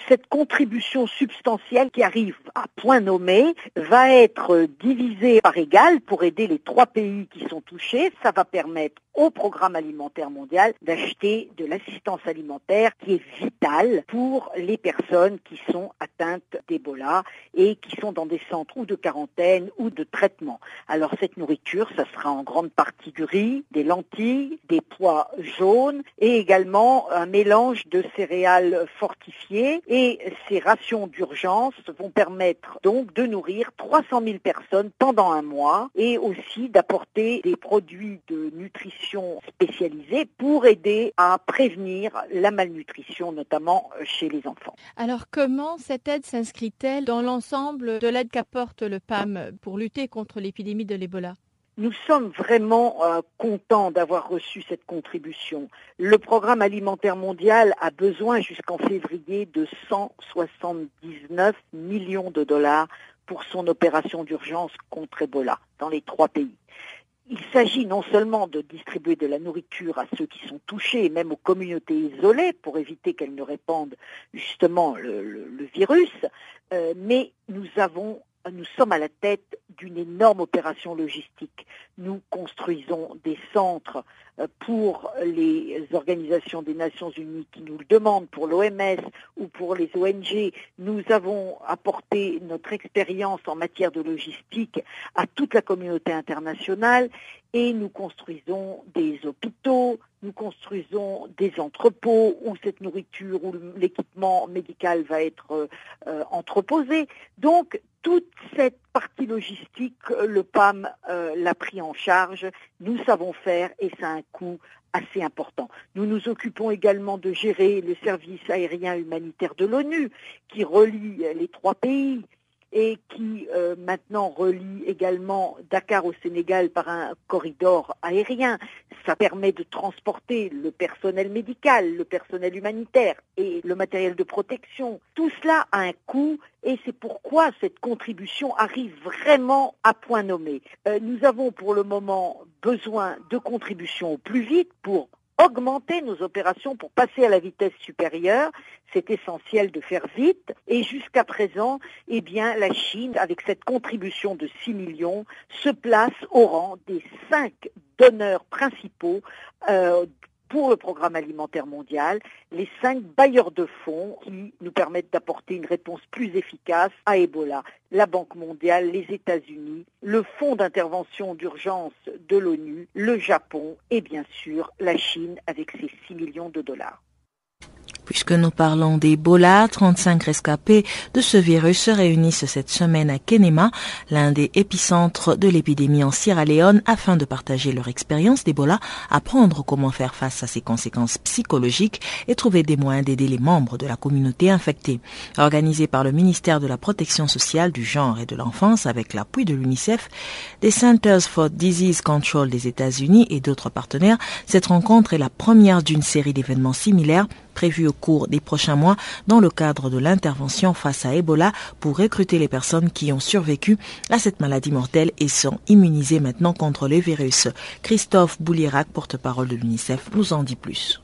cette contribution substantielle qui arrive à point nommé va être divisée par égal pour aider les trois pays qui sont touchés. Ça va permettre au programme alimentaire mondial d'acheter de l'assistance alimentaire qui est vitale pour les personnes qui sont atteintes d'Ebola et qui sont dans des centres ou de quarantaine ou de traitement. Alors cette nourriture, ça sera en grande partie du riz, des lentilles, des pois jaunes et également un mélange de céréales fortifiées et ces rations d'urgence vont permettre donc de nourrir 300 000 personnes pendant un mois et aussi d'apporter des produits de nutrition spécialisées pour aider à prévenir la malnutrition, notamment chez les enfants. Alors comment cette aide s'inscrit-elle dans l'ensemble de l'aide qu'apporte le PAM pour lutter contre l'épidémie de l'Ebola? Nous sommes vraiment euh, contents d'avoir reçu cette contribution. Le programme alimentaire mondial a besoin jusqu'en février de 179 millions de dollars pour son opération d'urgence contre Ebola dans les trois pays. Il s'agit non seulement de distribuer de la nourriture à ceux qui sont touchés, même aux communautés isolées, pour éviter qu'elles ne répandent justement le, virus, euh, mais nous avons nous sommes à la tête d'une énorme opération logistique. Nous construisons des centres euh, pour les organisations des Nations Unies qui nous le demandent, pour l'OMS ou pour les ONG. Nous avons apporté notre expérience en matière de logistique à toute la communauté internationale et nous construisons des hôpitaux, nous construisons des entrepôts où cette nourriture, où l'équipement médical va être euh, euh, entreposé. Donc, toute cette partie logistique, le PAM euh, l'a pris en charge. Nous savons faire et ça a un coût assez important. Nous nous occupons également de gérer le service aérien humanitaire de l'ONU qui relie les trois pays et qui euh, maintenant relie également Dakar au Sénégal par un corridor aérien. Ça permet de transporter le personnel médical, le personnel humanitaire et le matériel de protection. Tout cela a un coût et c'est pourquoi cette contribution arrive vraiment à point nommé. Euh, nous avons pour le moment besoin de contributions au plus vite pour augmenter nos opérations pour passer à la vitesse supérieure. C'est essentiel de faire vite. Et jusqu'à présent, eh bien, la Chine, avec cette contribution de 6 millions, se place au rang des cinq donneurs principaux euh, pour le programme alimentaire mondial, les cinq bailleurs de fonds qui nous permettent d'apporter une réponse plus efficace à Ebola. La Banque mondiale, les États-Unis, le Fonds d'intervention d'urgence de l'ONU, le Japon et bien sûr la Chine avec ses 6 millions de dollars. Puisque nous parlons d'Ebola, 35 rescapés de ce virus se réunissent cette semaine à Kenema, l'un des épicentres de l'épidémie en Sierra Leone, afin de partager leur expérience d'Ebola, apprendre comment faire face à ses conséquences psychologiques et trouver des moyens d'aider les membres de la communauté infectée. Organisé par le ministère de la Protection sociale, du genre et de l'enfance avec l'appui de l'UNICEF, des Centers for Disease Control des États-Unis et d'autres partenaires, cette rencontre est la première d'une série d'événements similaires prévu au cours des prochains mois dans le cadre de l'intervention face à Ebola pour recruter les personnes qui ont survécu à cette maladie mortelle et sont immunisées maintenant contre le virus. Christophe Boulirac, porte-parole de l'UNICEF, nous en dit plus.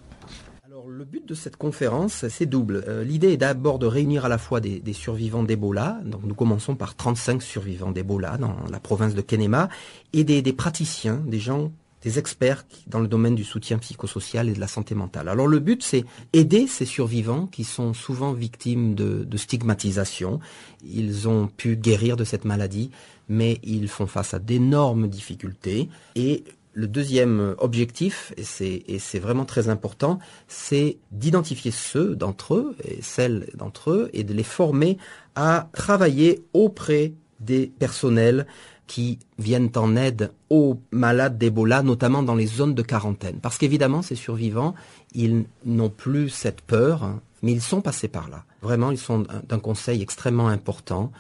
Le but de cette conférence, c'est double. Euh, l'idée est d'abord de réunir à la fois des, survivants d'Ebola, donc nous commençons par 35 survivants d'Ebola dans la province de Kenema, et des praticiens, des gens des experts dans le domaine du soutien psychosocial et de la santé mentale. Alors le but, c'est aider ces survivants qui sont souvent victimes de, stigmatisation. Ils ont pu guérir de cette maladie, mais ils font face à d'énormes difficultés. Et le deuxième objectif, et c'est vraiment très important, c'est d'identifier ceux d'entre eux et celles d'entre eux et de les former à travailler auprès des personnels qui viennent en aide aux malades d'Ebola, notamment dans les zones de quarantaine. Parce qu'évidemment, ces survivants, ils n'ont plus cette peur, hein, mais ils sont passés par là. Vraiment, ils sont d'un conseil extrêmement important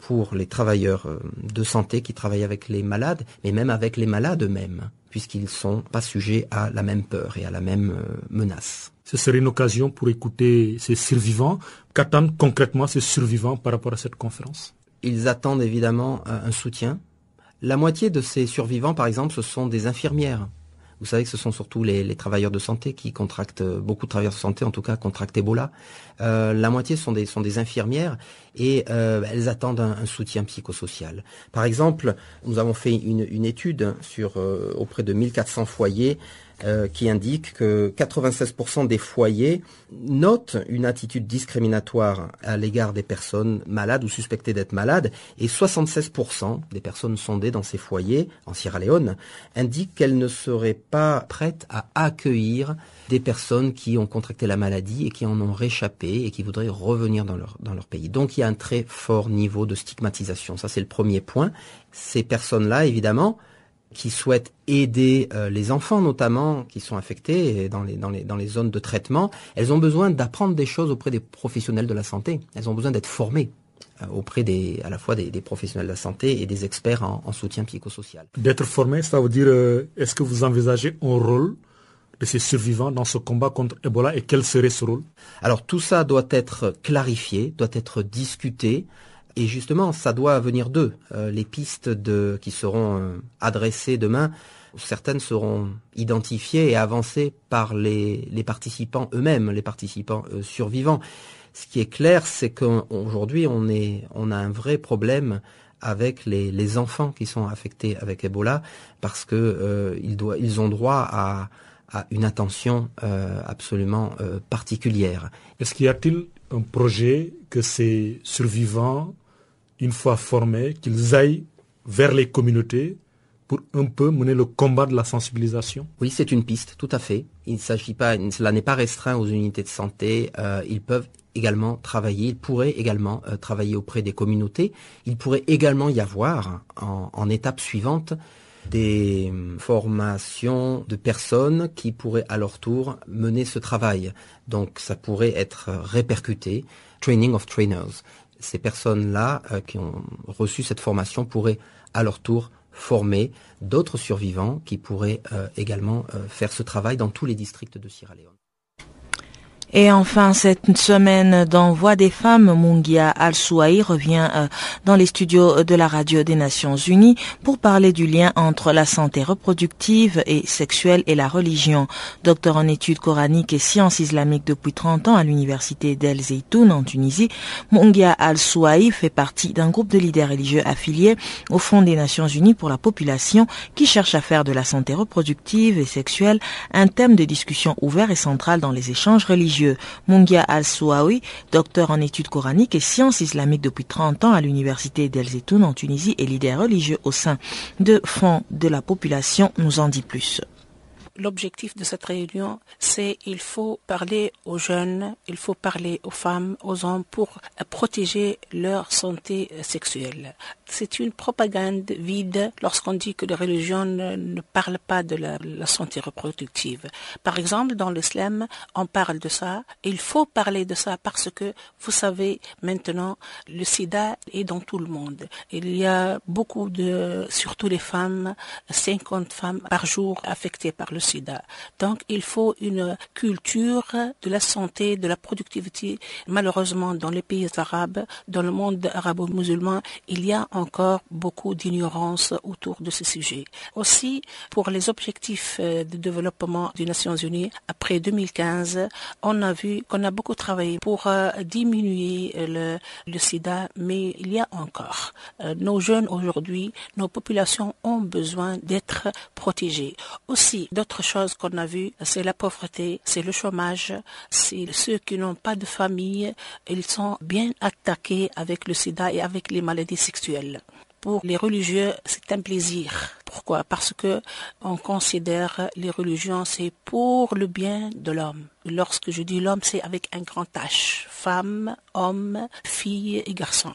pour les travailleurs euh, de santé qui travaillent avec les malades, mais même avec les malades eux-mêmes, puisqu'ils ne sont pas sujets à la même peur et à la même euh, menace. Ce serait une occasion pour écouter ces survivants. Qu'attendent concrètement ces survivants par rapport à cette conférence? Ils attendent évidemment un soutien, la moitié de ces survivants, par exemple, ce sont des infirmières. Vous savez que ce sont surtout les, travailleurs de santé qui contractent, beaucoup de travailleurs de santé en tout cas contractent Ebola. Euh, la moitié sont des, infirmières et euh, elles attendent un, soutien psychosocial. Par exemple, nous avons fait une, étude sur euh, auprès de 1400 foyers euh, qui indique que 96% des foyers notent une attitude discriminatoire à l'égard des personnes malades ou suspectées d'être malades, et 76% des personnes sondées dans ces foyers, en Sierra Leone, indiquent qu'elles ne seraient pas prêtes à accueillir des personnes qui ont contracté la maladie et qui en ont réchappé et qui voudraient revenir dans leur, dans leur pays. Donc il y a un très fort niveau de stigmatisation. Ça, c'est le premier point. Ces personnes-là, évidemment, qui souhaitent aider euh, les enfants notamment qui sont affectés dans les, dans, les, dans les zones de traitement, elles ont besoin d'apprendre des choses auprès des professionnels de la santé. Elles ont besoin d'être formées euh, auprès des, à la fois des, professionnels de la santé et des experts en, soutien psychosocial. D'être formé, ça veut dire, euh, est-ce que vous envisagez un rôle de ces survivants dans ce combat contre Ebola et quel serait ce rôle? Alors tout ça doit être clarifié, doit être discuté. Et justement, ça doit venir d'eux. Euh, les pistes de, qui seront euh, adressées demain, certaines seront identifiées et avancées par les, les participants eux-mêmes, les participants euh, survivants. Ce qui est clair, c'est qu'aujourd'hui, on, on a un vrai problème avec les, les, enfants qui sont affectés avec Ebola, parce que ils, doivent, ils ont droit à, à une attention absolument particulière. Est-ce qu'il y a-t-il un projet que ces survivants une fois formés, qu'ils aillent vers les communautés pour un peu mener le combat de la sensibilisation Oui, c'est une piste, tout à fait. Il s'agit pas, cela n'est pas restreint aux unités de santé. Euh, ils peuvent également travailler, ils pourraient également euh, travailler auprès des communautés. Il pourrait également y avoir, en, en étape suivante, des formations de personnes qui pourraient à leur tour mener ce travail. Donc ça pourrait être répercuté, training of trainers ces personnes-là euh, qui ont reçu cette formation pourraient à leur tour former d'autres survivants qui pourraient euh, également euh, faire ce travail dans tous les districts de Sierra Leone. Et enfin, cette semaine dans Voix des femmes, Mungia Al-Souaï revient euh, dans les studios de la radio des Nations Unies pour parler du lien entre la santé reproductive et sexuelle et la religion. Docteur en études coraniques et sciences islamiques depuis 30 ans à l'université d'El Zeytoun en Tunisie, Mungia Al-Souaï fait partie d'un groupe de leaders religieux affiliés au Fonds des Nations Unies pour la population qui cherche à faire de la santé reproductive et sexuelle un thème de discussion ouvert et central dans les échanges religieux. Mungia Al-Souaoui, docteur en études coraniques et sciences islamiques depuis 30 ans à l'université d'El Zetoun en Tunisie et leader religieux au sein de Fonds de la population, nous en dit plus. l'objectif de cette réunion, c'est il faut parler aux jeunes, il faut parler aux femmes, aux hommes pour protéger leur santé sexuelle. C'est une propagande vide lorsqu'on dit que les religions ne, parlent pas de la, la, santé reproductive. Par exemple, dans l'islam, on parle de ça. Il faut parler de ça parce que, vous savez, maintenant, le sida est dans tout le monde. Il y a beaucoup de, surtout les femmes, 50 femmes par jour affectées par le sida. Donc, il faut une culture de la santé, de la productivité. Malheureusement, dans les pays arabes, dans le monde arabo-musulman, il y a encore beaucoup d'ignorance autour de ce sujet. Aussi, pour les objectifs euh, de développement des Nations Unies, après 2015, on a vu qu'on a beaucoup travaillé pour euh, diminuer le, le, sida, mais il y a encore. Euh, nos jeunes aujourd'hui, nos populations ont besoin d'être protégées. Aussi, d'autres choses qu'on a vues, c'est la pauvreté, c'est le chômage, c'est ceux qui n'ont pas de famille, ils sont bien attaqués avec le sida et avec les maladies sexuelles pour les religieux, c'est un plaisir. Pourquoi? Parce que on considère les religions c'est pour le bien de l'homme. Lorsque je dis l'homme, c'est avec un grand H. Femme, homme, fille et garçon.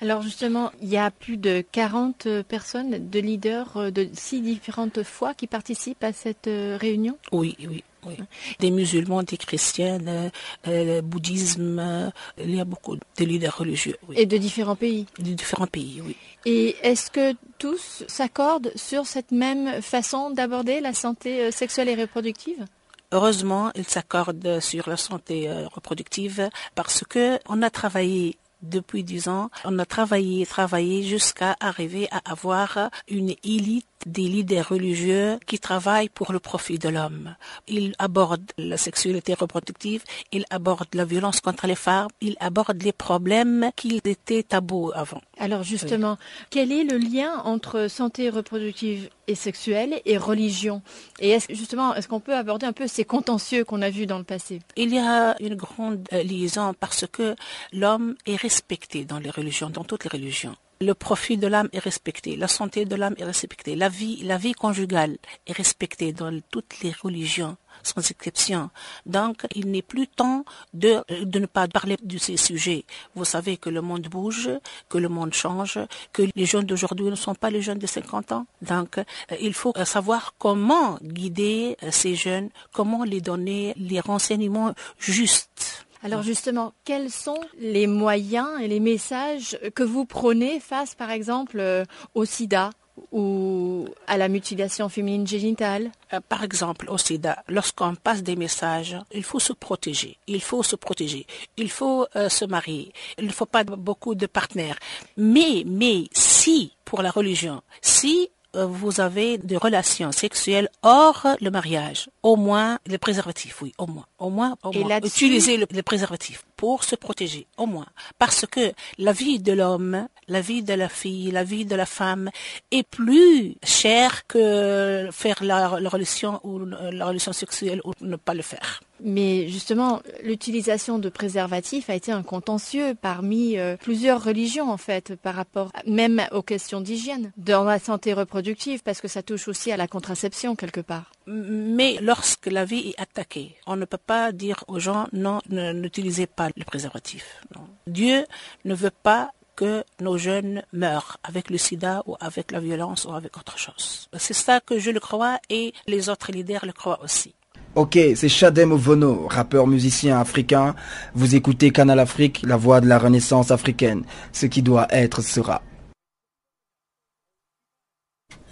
Alors justement, il y a plus de 40 personnes de leaders de six différentes foi qui participent à cette euh, réunion? Oui, oui. Oui. Des musulmans, des chrétiens, le, euh, bouddhisme, euh, il y a beaucoup de leaders religieux. Et de différents pays De différents pays, oui. Et est-ce que tous s'accordent sur cette même façon d'aborder la santé sexuelle et reproductive? Heureusement, ils s'accordent sur la santé reproductive parce que on a travaillé depuis dix ans, on a travaillé, travaillé jusqu'à arriver à avoir une élite des leaders religieux qui travaillent pour le profit de l'homme. Ils abordent la sexualité reproductive, ils abordent la violence contre les femmes, ils abordent les problèmes qui étaient tabous avant. Alors justement, quel est le lien entre santé reproductive et sexuelle et religion? Et est-ce justement, est-ce qu'on peut aborder un peu ces contentieux qu'on a vus dans le passé? Il y a une grande euh, liaison parce que l'homme est respecté dans les religions, dans toutes les religions le profit de l'âme est respecté, la santé de l'âme est respectée, la vie, la vie conjugale est respectée dans toutes les religions, sans exception. Donc, il n'est plus temps de, de ne pas parler de ces sujets. Vous savez que le monde bouge, que le monde change, que les jeunes d'aujourd'hui ne sont pas les jeunes de 50 ans. Donc, il faut savoir comment guider ces jeunes, comment les donner les renseignements justes. Alors justement, quels sont les moyens et les messages que vous prenez face, par exemple, euh, au sida ou à la mutilation féminine génitale? Euh, Par exemple, au sida, lorsqu'on passe des messages, il faut se protéger. Il faut se protéger. Il faut euh, se marier. Il ne faut pas beaucoup de partenaires. Mais, mais si, pour la religion, si vous avez des relations sexuelles hors le mariage, au moins le préservatif, oui, au moins, au moins, au moins. Utilisez le, préservatif pour se protéger, au moins, parce que la vie de l'homme, la vie de la fille, la vie de la femme est plus chère que faire la, relation ou la relation sexuelle ou ne pas le faire. Mais justement, l'utilisation de préservatifs a été un contentieux parmi euh, plusieurs religions en fait, par rapport même aux questions d'hygiène, dans la santé reproductive, parce que ça touche aussi à la contraception quelque part. Mais lorsque la vie est attaquée, on ne peut pas dire aux gens non, n'utilisez pas le préservatif. Dieu ne veut pas que nos jeunes meurent avec le sida ou avec la violence ou avec autre chose. C'est ça que je le crois et les autres leaders le croient aussi. Ok, c'est Shadem Vono, rappeur musicien africain. Vous écoutez Canal Afrique, la voix de la renaissance africaine. Ce qui doit être sera.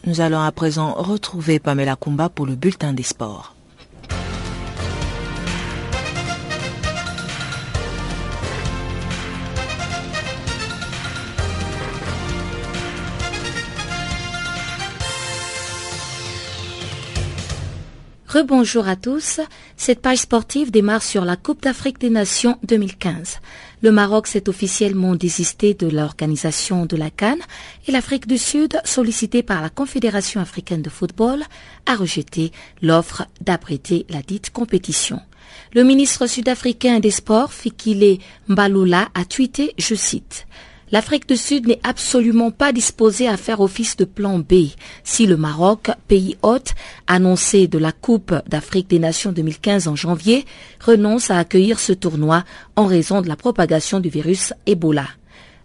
Nous allons à présent retrouver Pamela Kumba pour le bulletin des sports. Rebonjour à tous. Cette page sportive démarre sur la Coupe d'Afrique des Nations 2015. Le Maroc s'est officiellement désisté de l'organisation de la Cannes et l'Afrique du Sud, sollicitée par la Confédération africaine de football, a rejeté l'offre d'abriter la dite compétition. Le ministre sud-africain des Sports, Fikile Mbalula, a tweeté, je cite, L'Afrique du Sud n'est absolument pas disposée à faire office de plan B si le Maroc, pays hôte, annoncé de la Coupe d'Afrique des Nations 2015 en janvier, renonce à accueillir ce tournoi en raison de la propagation du virus Ebola.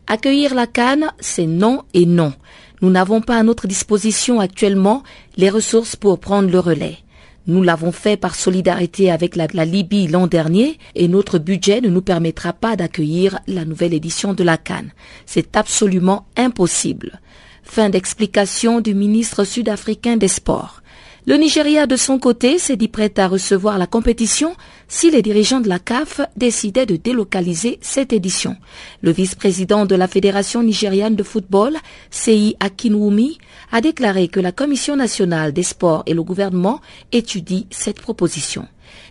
Accueillir la Cannes, c'est non et non. Nous n'avons pas à notre disposition actuellement les ressources pour prendre le relais. Nous l'avons fait par solidarité avec la, Libye l'an dernier et notre budget ne nous permettra pas d'accueillir la nouvelle édition de la Cannes. C'est absolument impossible. Fin d'explication du ministre sud-africain des Sports. Le Nigeria, de son côté, s'est dit prêt à recevoir la compétition si les dirigeants de la CAF décidaient de délocaliser cette édition. Le vice-président de la Fédération nigériane de football, Sei Akinwumi, a déclaré que la Commission nationale des sports et le gouvernement étudient cette proposition.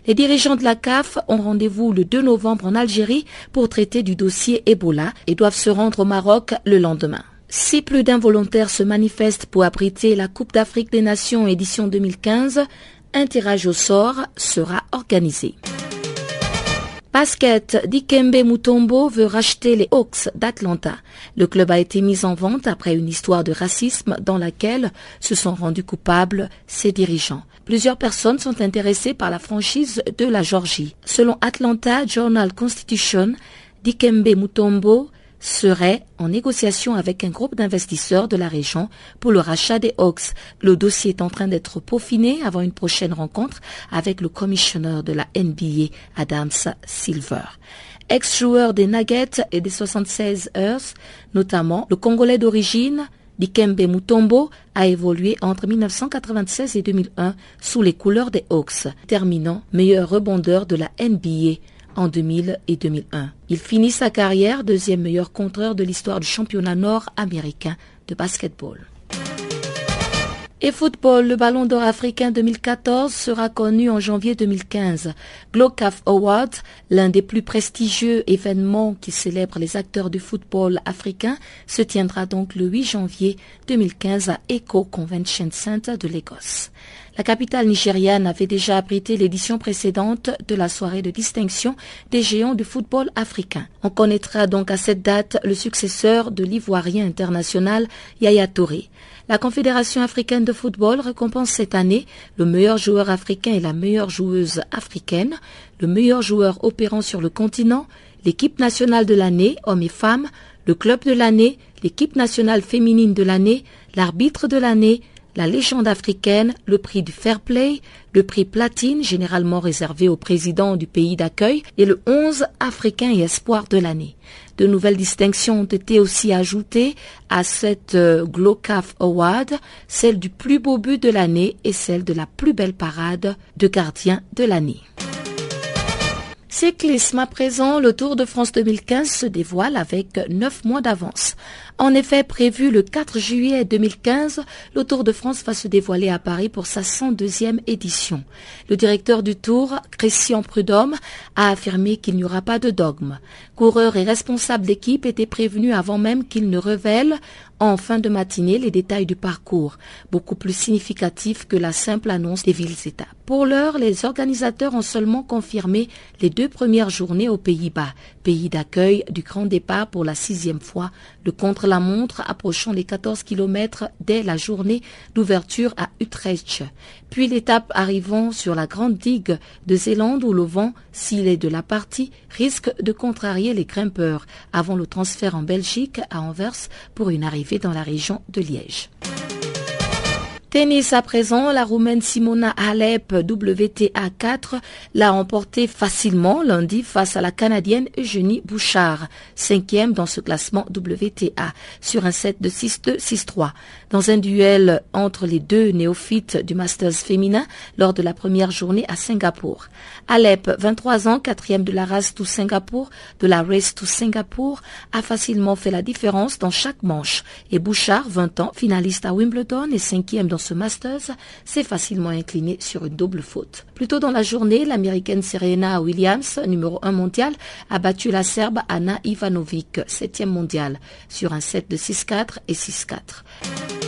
Les dirigeants de la CAF ont rendez-vous le 2 novembre en Algérie pour traiter du dossier Ebola et doivent se rendre au Maroc le lendemain. Si plus d'un volontaire se manifeste pour abriter la Coupe d'Afrique des Nations édition 2015, un tirage au sort sera organisé. Basket, Dikembe Mutombo veut racheter les Hawks d'Atlanta. Le club a été mis en vente après une histoire de racisme dans laquelle se sont rendus coupables ses dirigeants. Plusieurs personnes sont intéressées par la franchise de la Georgie. Selon Atlanta Journal Constitution, Dikembe Mutombo serait en négociation avec un groupe d'investisseurs de la région pour le rachat des Hawks. Le dossier est en train d'être peaufiné avant une prochaine rencontre avec le commissionneur de la NBA, Adams Silver. Ex-joueur des Nuggets et des 76 Earth, notamment le Congolais d'origine, Dikembe Mutombo a évolué entre 1996 et 2001 sous les couleurs des Hawks, terminant meilleur rebondeur de la NBA en 2000 et 2001. Il finit sa carrière deuxième meilleur contreur de l'histoire du championnat nord-américain de basketball. Et football, le Ballon d'Or africain 2014 sera connu en janvier 2015. GloCAF Awards, l'un des plus prestigieux événements qui célèbre les acteurs du football africain, se tiendra donc le 8 janvier 2015 à Echo Convention Center de Lagos. La capitale nigériane avait déjà abrité l'édition précédente de la soirée de distinction des géants du football africain. On connaîtra donc à cette date le successeur de l'ivoirien international Yaya Touré. La Confédération africaine de football récompense cette année le meilleur joueur africain et la meilleure joueuse africaine, le meilleur joueur opérant sur le continent, l'équipe nationale de l'année, hommes et femmes, le club de l'année, l'équipe nationale féminine de l'année, l'arbitre de l'année, la légende africaine, le prix du fair play, le prix platine généralement réservé au président du pays d'accueil et le 11 africain et espoir de l'année. De nouvelles distinctions ont été aussi ajoutées à cette euh, Award, celle du plus beau but de l'année et celle de la plus belle parade de gardien de l'année. Cyclisme à présent, le Tour de France 2015 se dévoile avec neuf mois d'avance. En effet, prévu le 4 juillet 2015, le Tour de France va se dévoiler à Paris pour sa 102e édition. Le directeur du Tour, Christian Prudhomme, a affirmé qu'il n'y aura pas de dogme. Coureurs et responsables d'équipe étaient prévenus avant même qu'ils ne révèlent en fin de matinée les détails du parcours, beaucoup plus significatifs que la simple annonce des villes-États. Pour l'heure, les organisateurs ont seulement confirmé les deux premières journées aux Pays-Bas, pays d'accueil du grand départ pour la sixième fois, le contre-la-montre approchant les 14 kilomètres dès la journée d'ouverture à Utrecht. Puis l'étape arrivant sur la grande digue de Zélande où le vent, s'il est de la partie, risque de contrarier les grimpeurs avant le transfert en Belgique à Anvers pour une arrivée dans la région de Liège. Tennis à présent, la Roumaine Simona Halep WTA 4 l'a emporté facilement lundi face à la Canadienne Eugénie Bouchard, cinquième dans ce classement WTA, sur un set de 6-2, 6-3. Dans un duel entre les deux néophytes du Masters féminin lors de la première journée à Singapour. Halep, 23 ans, quatrième de la race to Singapour, de la Race to Singapour, a facilement fait la différence dans chaque manche. Et Bouchard, 20 ans, finaliste à Wimbledon et cinquième dans Masters, s'est facilement incliné sur une double faute. Plus tôt dans la journée, l'américaine Serena Williams, numéro 1 mondial, a battu la serbe Anna Ivanovic, septième mondiale, sur un set de 6-4 et 6-4.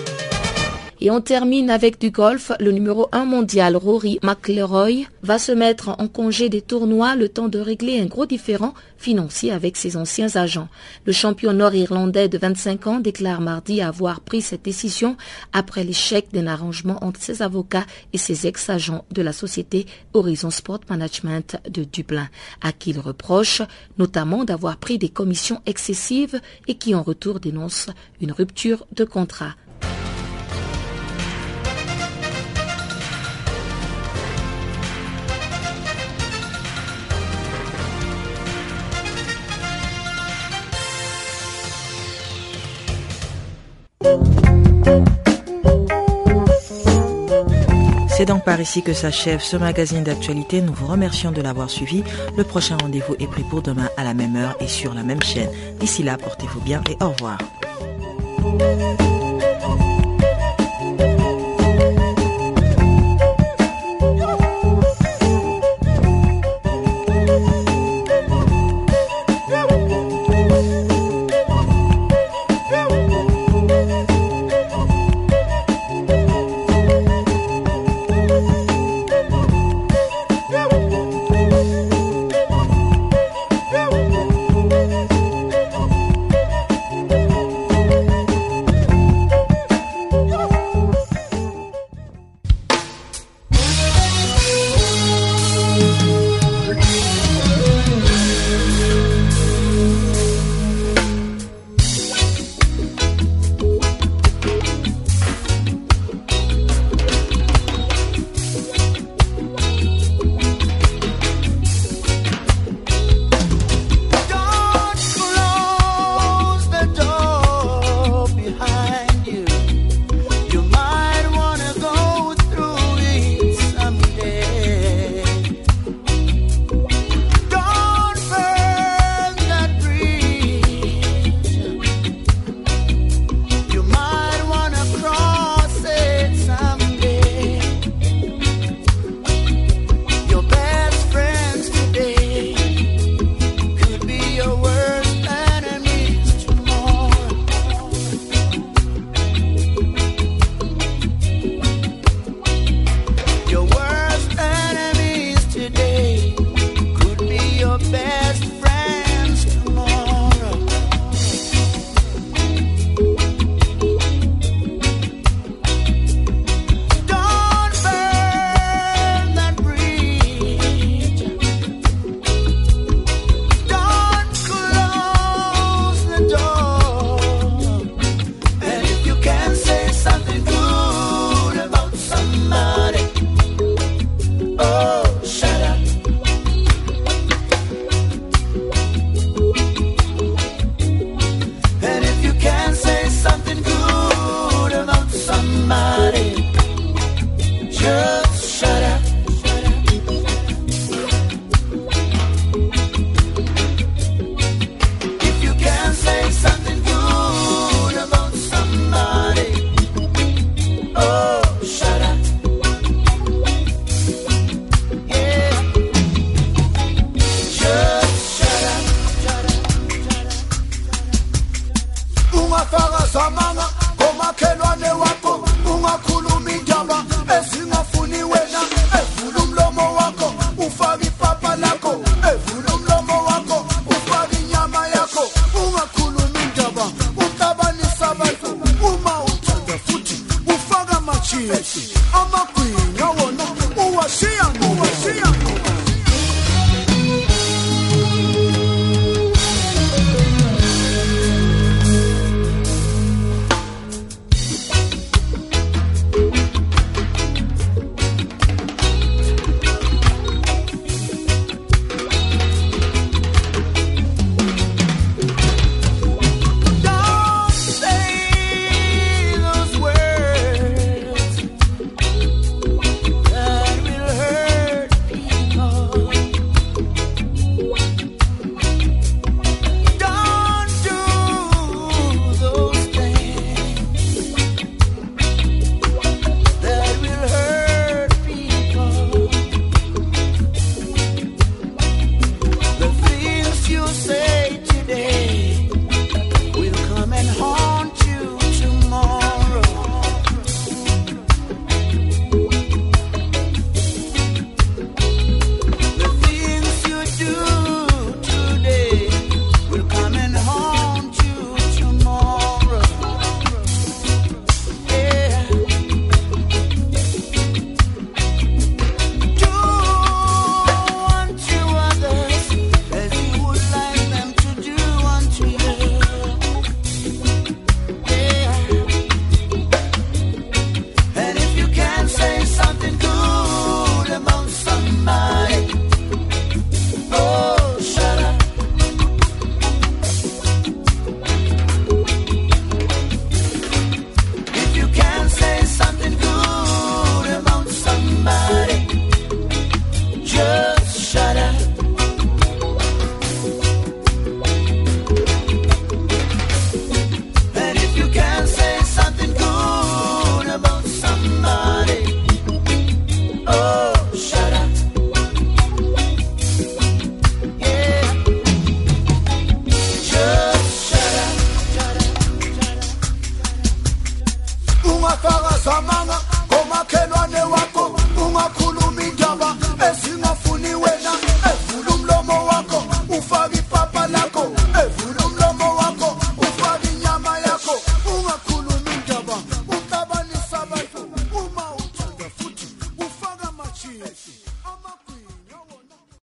Et on termine avec du golf. Le numéro 1 mondial, Rory McIlroy, va se mettre en congé des tournois le temps de régler un gros différend financier avec ses anciens agents. Le champion nord-irlandais de 25 ans déclare mardi avoir pris cette décision après l'échec d'un arrangement entre ses avocats et ses ex-agents de la société Horizon Sport Management de Dublin, à qui il reproche notamment d'avoir pris des commissions excessives et qui en retour dénonce une rupture de contrat. C'est donc par ici que s'achève ce magazine d'actualité. Nous vous remercions de l'avoir suivi. Le prochain rendez-vous est pris pour demain à la même heure et sur la même chaîne. D'ici là, portez-vous bien et au revoir.